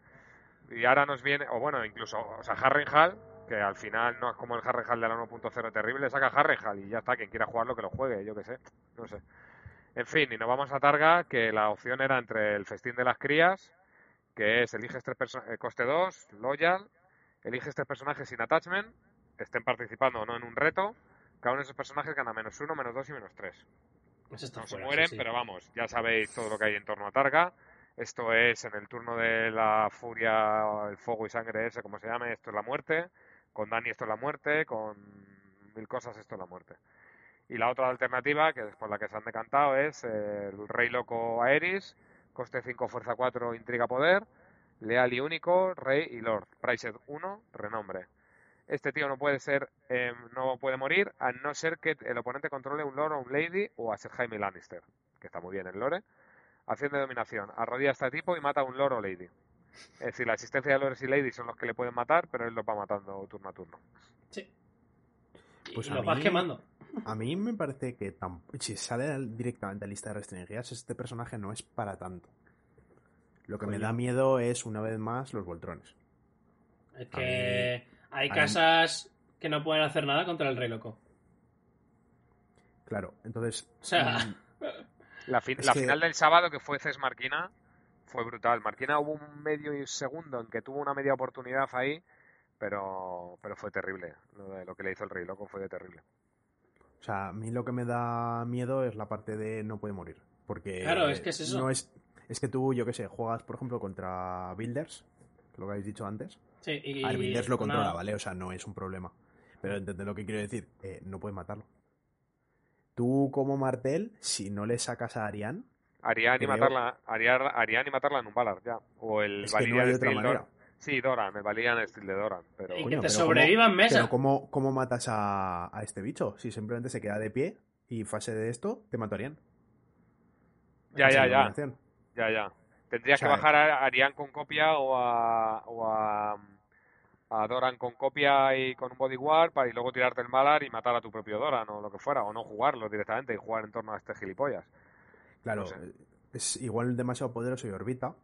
Y ahora nos viene, o bueno, incluso, o sea, Harrenhal, que al final no es como el Harrenhal de la 1.0 terrible, saca Harrenhal y ya está, quien quiera jugarlo que lo juegue, yo qué sé, no sé. En fin, y nos vamos a Targa, que la opción era entre el festín de las crías, que es eliges tres personajes, coste 2, loyal, eliges tres personajes sin attachment, estén participando o no en un reto, cada uno de esos personajes gana menos uno, menos dos y menos tres está no se mueren, sí. pero vamos, ya sabéis todo lo que hay en torno a Targa. Esto es en el turno de la furia, el fuego y sangre ese, como se llame, esto es la muerte. Con Dani esto es la muerte, con mil cosas esto es la muerte. Y la otra alternativa, que es por la que se han decantado, es eh, el Rey Loco Aeris, coste 5, fuerza 4, intriga poder, leal y único, rey y lord. Priced 1, renombre. Este tío no puede ser, eh, no puede morir a no ser que el oponente controle un lord o un lady o a ser Jaime Lannister, que está muy bien el lore. Acción de dominación. Arrodilla a este tipo y mata a un lord o lady. Es decir, la existencia de lords y ladies son los que le pueden matar, pero él los va matando turno a turno. Sí. Y Pues a los vas mí- quemando. A mí me parece que si sale al- directamente a lista de restringidas, este personaje no es para tanto. Lo que me Coño. da miedo es, una vez más, los Voltrones. Es que Hay Hay- casas que no pueden hacer nada contra el rey loco. Claro, entonces. O sea, mm, La, la que- final del sábado que fue Ces Marquina fue brutal. Marquina hubo un medio y segundo en que tuvo una media oportunidad ahí, pero, pero fue terrible. Lo, de- lo que le hizo el Rey Loco fue terrible. O sea, a mí lo que me da miedo es la parte de no puede morir. Porque. Claro, es que es eso. No es, es que tú, yo qué sé, juegas, por ejemplo, contra Builders, lo que habéis dicho antes. sí, y, A ver, Builders lo controla, ¿vale? O sea, no es un problema. Pero entended lo que quiero decir. eh, no puedes matarlo. Tú, como Martel, si no le sacas a Arián, Haría ni Creo- matarla, haría, haría ni matarla en un Valar ya. O el es que no hay otra manera. Doran. Sí, Doran, el Valyrian Steel de Doran. Pero Y Coño, que te sobreviva en mesa. Pero ¿cómo, cómo matas a, a este bicho? Si simplemente se queda de pie y fase de esto, te matarían. ya, ya, ya, ya, ya. Tendrías O sea, que bajar a Arián con copia o a, o a, a Doran con copia y con un bodyguard para y luego tirarte el Valar y matar a tu propio Doran o lo que fuera, o no jugarlo directamente y jugar en torno a este gilipollas. Claro, No sé. es igual demasiado poderoso y orbita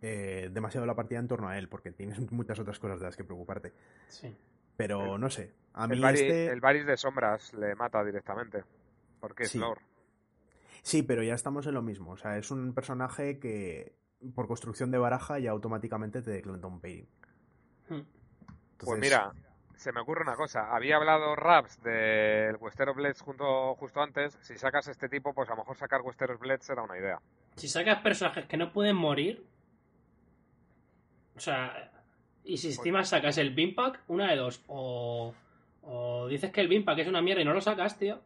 eh, demasiado la partida en torno a él, porque tienes muchas otras cosas de las que preocuparte. Sí. Pero no sé, a mí El, Varys, este... el de sombras le mata directamente. Porque es Sí. Lord. Sí, pero ya estamos en lo mismo. O sea, es un personaje que por construcción de baraja ya automáticamente te declanta un pairing. Hmm. Pues mira, se me ocurre una cosa. Había hablado Raps del Westeros Blitz junto, justo antes. Si sacas este tipo, pues a lo mejor sacar Westeros Blitz será una idea. Si sacas personajes que no pueden morir. O sea. Y si encima sacas el Bimpack, una de dos. O. O dices que el Bimpack es una mierda y no lo sacas, tío.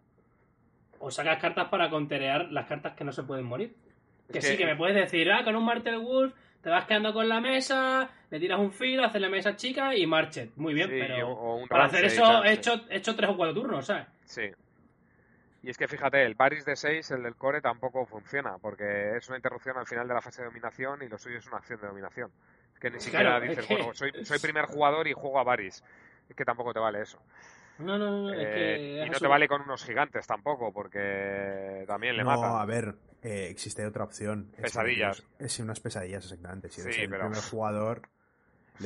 O sacas cartas para conterear las cartas que no se pueden morir. Que, Es sí, que me puedes decir, ah, con un Martel Wolf te vas quedando con la mesa, le tiras un filo, haces la mesa chica y marchet. Muy bien, Sí, pero. o- o un para hacer eso he hecho, he hecho tres o cuatro turnos, ¿sabes? Sí. Y es que fíjate, el Varys de 6, el del core, tampoco funciona, porque es una interrupción al final de la fase de dominación y lo suyo es una acción de dominación. Es que ni siquiera Claro, es dices, que- bueno, soy, soy primer jugador y juego a Varys. Es que tampoco te vale eso. No, no, no, es Eh, que. y es no te vale con unos gigantes tampoco, porque también le no, matan. a ver, eh, existe otra opción. Es Pesadillas. Es, unas pesadillas, exactamente. Si eres Sí, el pero- primer jugador, le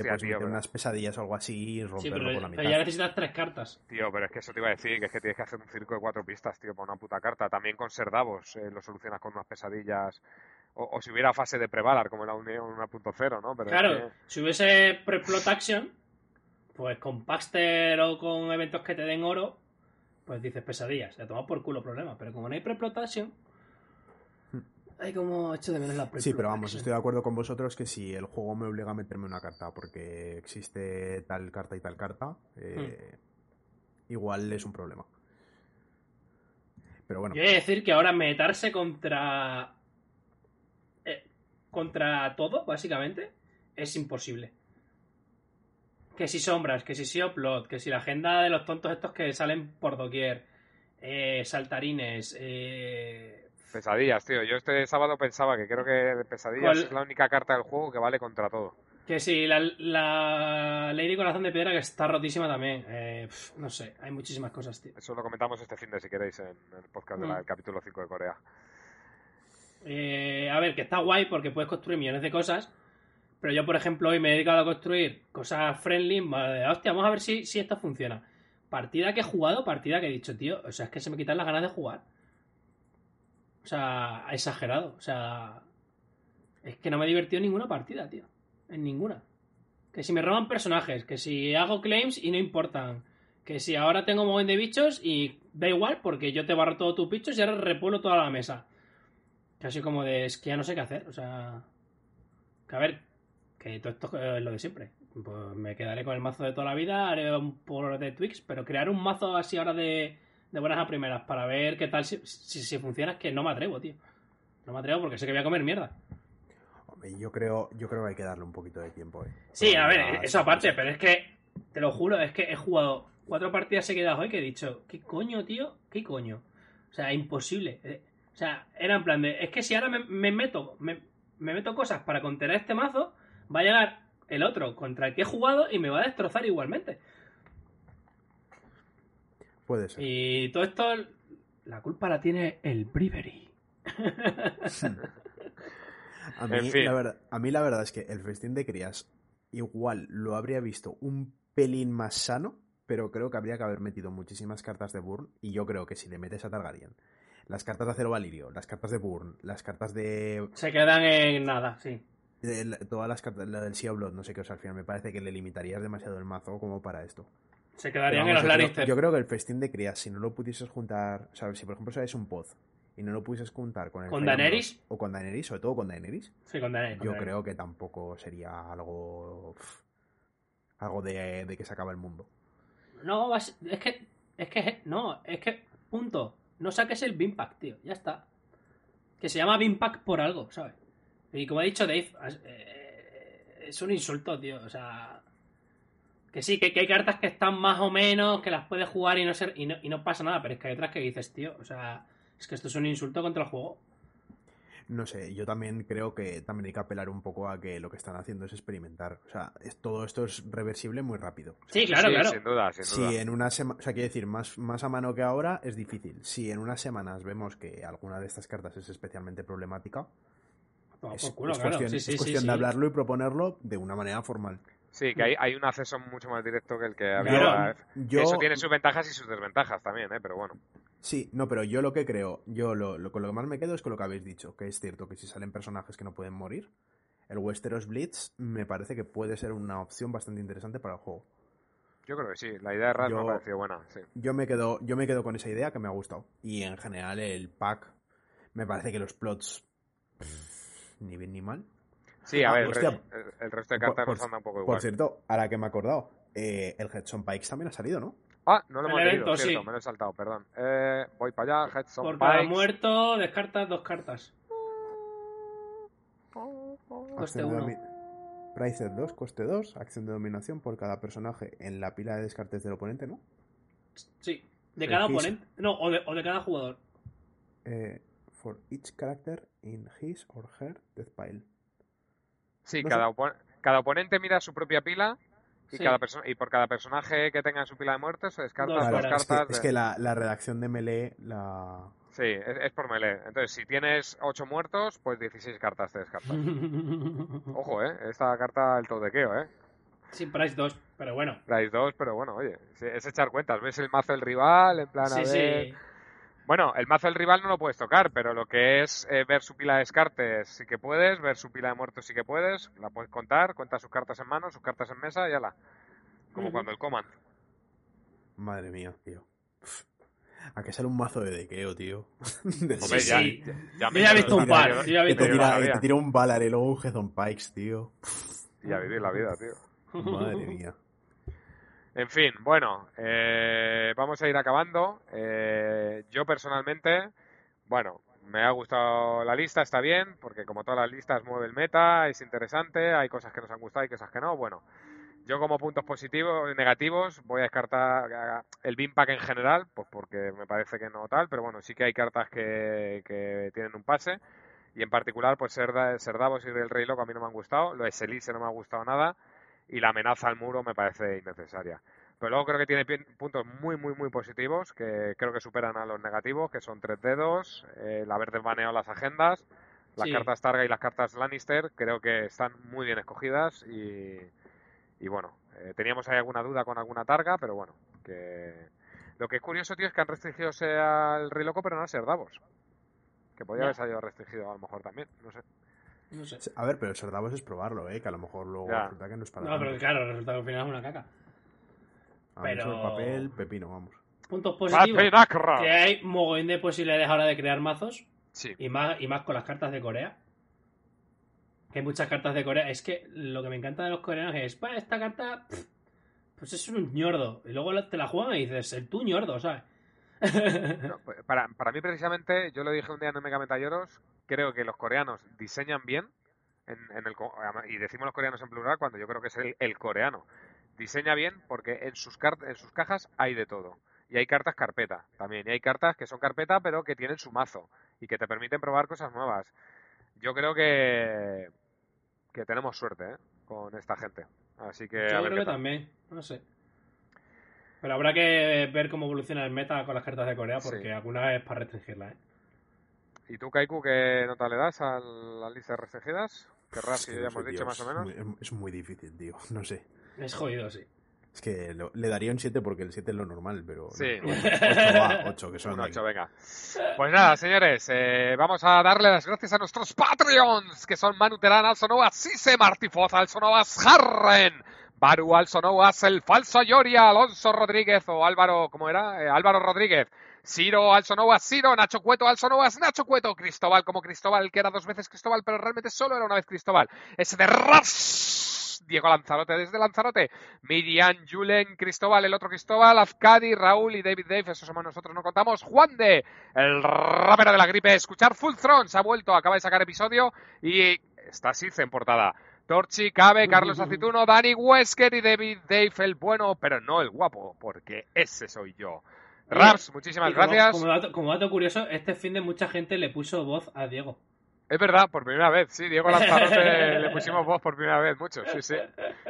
Hostia, puedes tío, meter pero- unas pesadillas o algo así y Sí, romperlo pero, por la pero mitad. ya necesitas tres cartas. Tío, pero es que eso te iba a decir, que es que tienes que hacer un circo de cuatro pistas, tío, para una puta carta. También con Serdavos eh, lo solucionas con unas pesadillas. O, o si hubiera fase de Prevalar, como en la Unión 1.0, ¿no? Pero es Claro, que- si hubiese pre-plot action, pues con Paxter o con eventos que te den oro, pues dices pesadillas. Se toma por culo problema. Pero como no hay pre-plot action, hay como hecho de menos la pre Sí, pero vamos, estoy de acuerdo con vosotros que si el juego me obliga a meterme una carta porque existe tal carta y tal carta, eh, Hmm. igual es un problema. Pero bueno, Yo he de decir que ahora meterse contra. eh, contra todo, básicamente, es imposible. Que si sombras, que si sí plot, que si la agenda de los tontos estos que salen por doquier, eh, saltarines, eh, Pesadillas, tío. Yo este sábado pensaba que creo que Pesadillas ¿Cuál? es la única carta del juego que vale contra todo. que si la, la Lady Corazón de Piedra que está rotísima también. eh, pf, no sé, hay muchísimas cosas, tío. Eso lo comentamos este fin de si queréis en el podcast Mm. del capítulo 5 de Corea. Eh, a ver, que está guay porque puedes construir millones de cosas. Pero yo, por ejemplo, hoy me he dedicado a construir cosas friendly. Vale, hostia, vamos a ver si, si esto funciona. Partida que he jugado, partida que he dicho, tío. O sea, es que se me quitan las ganas de jugar. O sea, exagerado. O sea, es que no me he divertido en ninguna partida, tío. En ninguna. Que si me roban personajes, que si hago claims y no importan. Que si ahora tengo un de bichos y da igual porque yo te barro todos tus bichos y ahora repueblo toda la mesa. Casi como de, es que ya no sé qué hacer, o sea... Que a ver, que todo esto es lo de siempre. Pues me quedaré con el mazo de toda la vida, haré un poco de Twix, pero crear un mazo así ahora de, de buenas a primeras para ver qué tal, si, si, si funciona, es que no me atrevo, tío. No me atrevo porque sé que voy a comer mierda. hombre, yo creo, yo creo que hay que darle un poquito de tiempo. eh. Sí, a ver, eso aparte, pero es que, te lo juro, es que he jugado cuatro partidas seguidas hoy que he dicho, ¿qué coño, tío? ¿Qué coño? O sea, imposible. Eh, O sea, era en plan de, es que si ahora me, me meto, me, me meto cosas para contener este mazo, va a llegar el otro contra el que he jugado y me va a destrozar igualmente. Puede ser. Y todo esto, la culpa la tiene el Bribery. A mí, En fin. la verdad, a mí la verdad es que el festín de crías igual lo habría visto un pelín más sano, pero creo que habría que haber metido muchísimas cartas de Burn y yo creo que si le metes a Targaryen, las cartas de Acero Valirio, las cartas de Burn, las cartas de... Se quedan en nada, sí. de todas las cartas, la del Sea of Blood, no sé qué, o sea, al final me parece que le limitarías demasiado el mazo como para esto. Se quedarían vamos, en los Lannister. yo creo que el festín de crías, si no lo pudieses juntar, o sea, si por ejemplo sabes un pod y no lo pudieses juntar con el ¿Con Daenerys? O con Daenerys, sobre todo con Daenerys, Sí, con Daenerys. con yo Daenerys. creo que tampoco sería algo algo de, de que se acaba el mundo. No, es que. Es que. No, es que. Punto. No saques el Bimpack, tío. Ya está. Que se llama Bimpack por algo, ¿sabes? Y como ha dicho Dave, es, eh, es un insulto, tío. O sea. Que sí, que, que hay cartas que están más o menos, que las puedes jugar y no, ser, y, no, y no pasa nada, pero es que hay otras que dices, tío. O sea, es que esto es un insulto contra el juego. No sé, yo también creo que también hay que apelar un poco a que lo que están haciendo es experimentar. O sea, es- todo esto es reversible muy rápido. Sí, claro, Sí, claro. Sin duda, sin duda. Si en una semana, o sea, quiero decir, más, más a mano que ahora es difícil. Si en unas semanas vemos que alguna de estas cartas es especialmente problemática, es, por culo, es claro. cuestión, Sí, es sí, sí, cuestión sí. de hablarlo y proponerlo de una manera formal. Sí, que hay, hay un acceso mucho más directo que el que había. Claro. Yo, Eso tiene sus ventajas y sus desventajas también, ¿eh? Pero bueno. Sí, no, pero yo lo que creo, yo lo, lo- con lo que más me quedo es con lo que habéis dicho, que es cierto que si salen personajes que no pueden morir, el Westeros Blitz me parece que puede ser una opción bastante interesante para el juego. Yo creo que sí. La idea de Raz me ha parecido buena, sí. Yo me quedo, yo me quedo con esa idea que me ha gustado. Y en general el pack, me parece que los plots pff, ni bien ni mal. Sí, a Ah, ver, el, hostia. re- el- el resto de Por- cartas por- nos anda un poco Por igual. cierto, ahora que me he acordado, eh, el Hedson Pikes también ha salido, ¿no? Ah, no lo El hemos leído, evento, cierto, sí. me lo he saltado, perdón. Eh, voy para allá, Headson Por cada Pikes. muerto, descartas dos cartas. Coste Acción de uno. domi- Price 2, coste 2, acción de dominación por cada personaje en la pila de descartes del oponente, ¿no? Sí. De cada His- oponente. No, o de, o de cada jugador. Eh, for each character in his or her death pile. Sí, No cada, cada oponente mira su propia pila y, Sí. cada y por cada personaje que tenga en su pila de muertes se descarta Dos dos, fuera. Claro, es que, cartas. es de- que la, la redacción de Melee la... Sí, es, es por melee. Entonces, si tienes 8 muertos, pues 16 cartas te descartas. Ojo, ¿eh? Esta carta el todequeo, ¿eh? sí, Price 2, pero bueno. Traes dos, pero bueno, oye, es echar cuentas. Ves el mazo del rival, en plan, a Sí, ver... sí. Bueno, el mazo del rival no lo puedes tocar, pero lo que es eh, ver su pila de descartes sí que puedes, ver su pila de muertos sí que puedes, la puedes contar, cuentas sus cartas en mano, sus cartas en mesa y ala. Como cuando el command. Madre mía, tío. ¿A qué sale un mazo de dequeo, tío? De Hombre, Sí, ya, sí. ya, me ya he visto un par. yo- Yo ya he que visto te tira, que te un Valar y luego un Hezon Pikes, tío. Y a vivir la vida, tío. Madre mía. En fin, bueno, eh, vamos a ir acabando. Eh, yo personalmente, bueno, me ha gustado la lista, está bien, porque como todas las listas mueve el meta, es interesante, hay cosas que nos han gustado y cosas que no. Bueno, yo como puntos positivos, negativos, voy a descartar el Bimpack en general, pues porque me parece que no tal, pero bueno, sí que hay cartas que, que tienen un pase. Y en particular, pues ser, ser Davos y el Rey Loco a mí no me han gustado, lo de Selise no me ha gustado nada y la amenaza al muro me parece innecesaria. Pero luego creo que tiene puntos muy, muy, muy positivos que creo que superan a los negativos, que son tres dedos, eh, el haber desbaneado las agendas, las Sí. cartas Targa y las cartas Lannister, creo que están muy bien escogidas y, y bueno, eh, teníamos ahí alguna duda con alguna Targa, pero bueno, que lo que es curioso, tío, es que han restringido el Rey Loco, pero no a ser Davos. Que podría haber salido restringido a lo mejor también, no sé. No sé. A ver, pero ser Davos es probarlo, ¿eh? Que a lo mejor luego Ya. resulta que no es para No, pero claro, resulta que al final es una caca. A mí pero- el papel, pepino, vamos. Puntos positivos. Que hay mogollón de posibilidades ahora de crear mazos. Sí, Y más, y más con las cartas de Corea. Que hay muchas cartas de Corea. Es que lo que me encanta de los coreanos es, "Bah, esta carta, pff, pues es un ñordo. Y luego te la juegan y dices, el tú ñordo, ¿sabes? No, pues, para, para mí, precisamente, yo lo dije un día en el Mega Metalloros, creo que los coreanos diseñan bien, en, en el, co- y decimos los coreanos en plural cuando yo creo que es el, el coreano. Diseña bien porque en sus, en sus cajas hay de todo. Y hay cartas carpeta también. Y hay cartas que son carpeta pero que tienen su mazo y que te permiten probar cosas nuevas. Yo creo que, que tenemos suerte ¿eh? con esta gente. Así que a Yo ver creo que también, no sé. Pero habrá que ver cómo evoluciona el meta con las cartas de Corea, porque Sí. alguna es para restringirla, ¿eh? ¿Y tú, Kaiku, qué nota le das a las listas restringidas? Querrás Es que que ya hemos dicho más o es menos. muy- es muy difícil, tío. No sé. Es jodido, sí. Es que lo- le daría un 7 porque el 7 es lo normal, pero. no. Sí. 8 va, 8, que son. Un ocho, venga. Pues nada, señores, eh, vamos a darle las gracias a nuestros Patreons, que son Manu Terán, Alsonovas, Sise, Martifoz, Alsonovas, Harren, Baru, Alsonovas, El Falso Yoria, Alonso Rodríguez o Álvaro, ¿cómo era? Eh, Álvaro Rodríguez. Ciro, Alsonovas, Ciro, Nacho Cueto, Alsonovas, Nacho Cueto, Cristóbal como Cristóbal, que era dos veces Cristóbal, pero realmente solo era una vez Cristóbal. Ese de Ras, Diego Lanzarote desde Lanzarote, Miriam, Julen, Cristóbal, el otro Cristóbal, Azcadi, Raúl y David Dave, esos somos nosotros, no contamos. Juan de, el rapero de la gripe, escuchar Full Throne, se ha vuelto, acaba de sacar episodio y está Sith en portada. Torchi, Cabe, Carlos Acituno, Dani Wesker y David Dave, el bueno, pero no el guapo, porque ese soy yo. Raps, muchísimas como- gracias. Como dato, como dato curioso, este fin de mucha gente le puso voz a Diego. Es verdad, por primera vez, sí, Diego Lanzarote le pusimos voz por primera vez, mucho, sí, sí.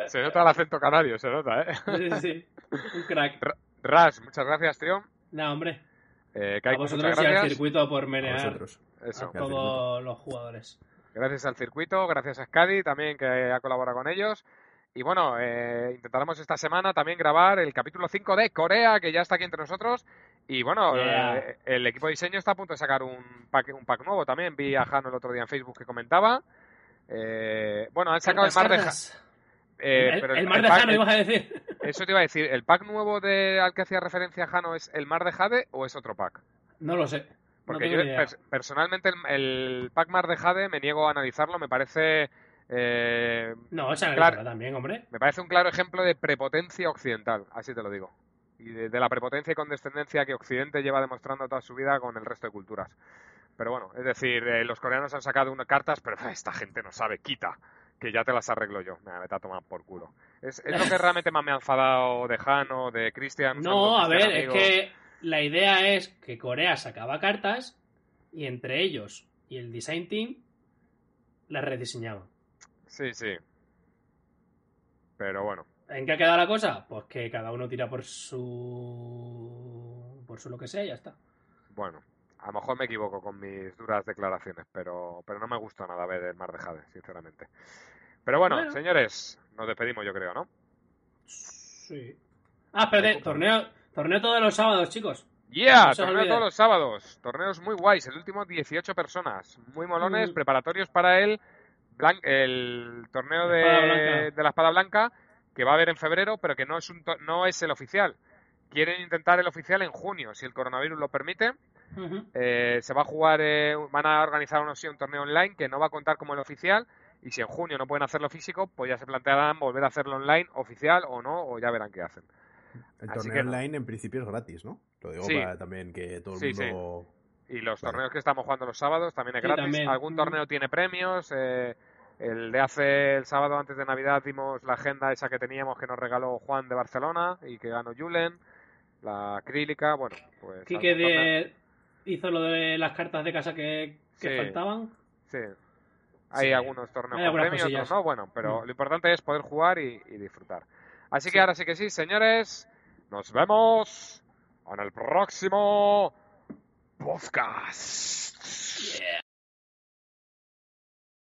Se nota el acento canario, se nota, ¿eh? Sí, sí, un crack. Ras, muchas gracias, tío. Nah, hombre. Eh, A Kaiku, vosotros muchas y al circuito por A menear vosotros. Eso. a todos los jugadores. Gracias al circuito, gracias a Scadi también que ha colaborado con ellos. Y bueno, eh, intentaremos esta semana también grabar el capítulo 5 de Corea, que ya está aquí entre nosotros. Y bueno, Yeah. eh, el equipo de diseño está a punto de sacar un pack, un pack nuevo también. Vi a Jano el otro día en Facebook que comentaba. Eh, bueno, han sacado el mar de Ja- Cartas. eh, el, pero el mar de pack- Jano, ibas a decir. Eso te iba a decir, ¿el pack nuevo de, al que hacía referencia Jano es el mar de Jade o es otro pack? No lo sé. Porque yo personalmente el, el pack mar de Jade me niego a analizarlo, me parece eh, No, se claro. también, hombre. me parece un claro ejemplo de prepotencia occidental, así te lo digo. Y de, de la prepotencia y condescendencia que Occidente lleva demostrando toda su vida con el resto de culturas. Pero bueno, es decir, eh, los coreanos han sacado unas cartas, pero esta gente no sabe, quita, que ya te las arreglo yo. Me vete a tomar por culo. Es, es lo que realmente más me ha enfadado de Jano, de Cristian. un No, a ver, es que la idea es que Corea sacaba cartas y entre ellos y el design team las rediseñaban. Sí, sí. Pero bueno, ¿En qué ha quedado la cosa? Pues que cada uno tira por su. por su lo que sea y ya está. bueno. A lo mejor me equivoco con mis duras declaraciones, pero, pero no me gusta nada ver el Mar de Jade, sinceramente. Pero bueno, Bueno. señores, nos despedimos yo creo, ¿no? Sí. Ah, espérate, torneo, torneo todos los sábados, chicos. Yeah, No torneo todos los sábados. Torneos muy guays. El último 18 personas. Muy molones, Mm. preparatorios para el, blan- el torneo La de, blanca. de la espada blanca que va a haber en febrero, pero que no es, un to- no es el oficial. Quieren intentar el oficial en junio, si el coronavirus lo permite. Eh, se va a jugar, eh, van a organizar sí, un torneo online que no va a contar como el oficial. Y si en junio no pueden hacerlo físico, pues ya se plantearán volver a hacerlo online, oficial o no, o ya verán qué hacen. El Así torneo que no. online en principio es gratis, ¿no? Lo digo Sí. para también que todo el Sí, sí. mundo. Y los Vale. torneos que estamos jugando los sábados también es Sí, gratis. también. Algún Mm. torneo tiene premios. eh, el de hace el sábado antes de Navidad dimos la agenda esa que teníamos que nos regaló Juan de Barcelona y que ganó Julen. La acrílica, bueno, pues. Quique de... hizo lo de las cartas de casa que, que Sí. faltaban. Sí. Hay Sí. algunos torneos Hay con premios, otros no. Bueno, pero Mm. lo importante es poder jugar y, y disfrutar. Así Sí. que ahora sí que sí, señores. Nos vemos en el próximo podcast.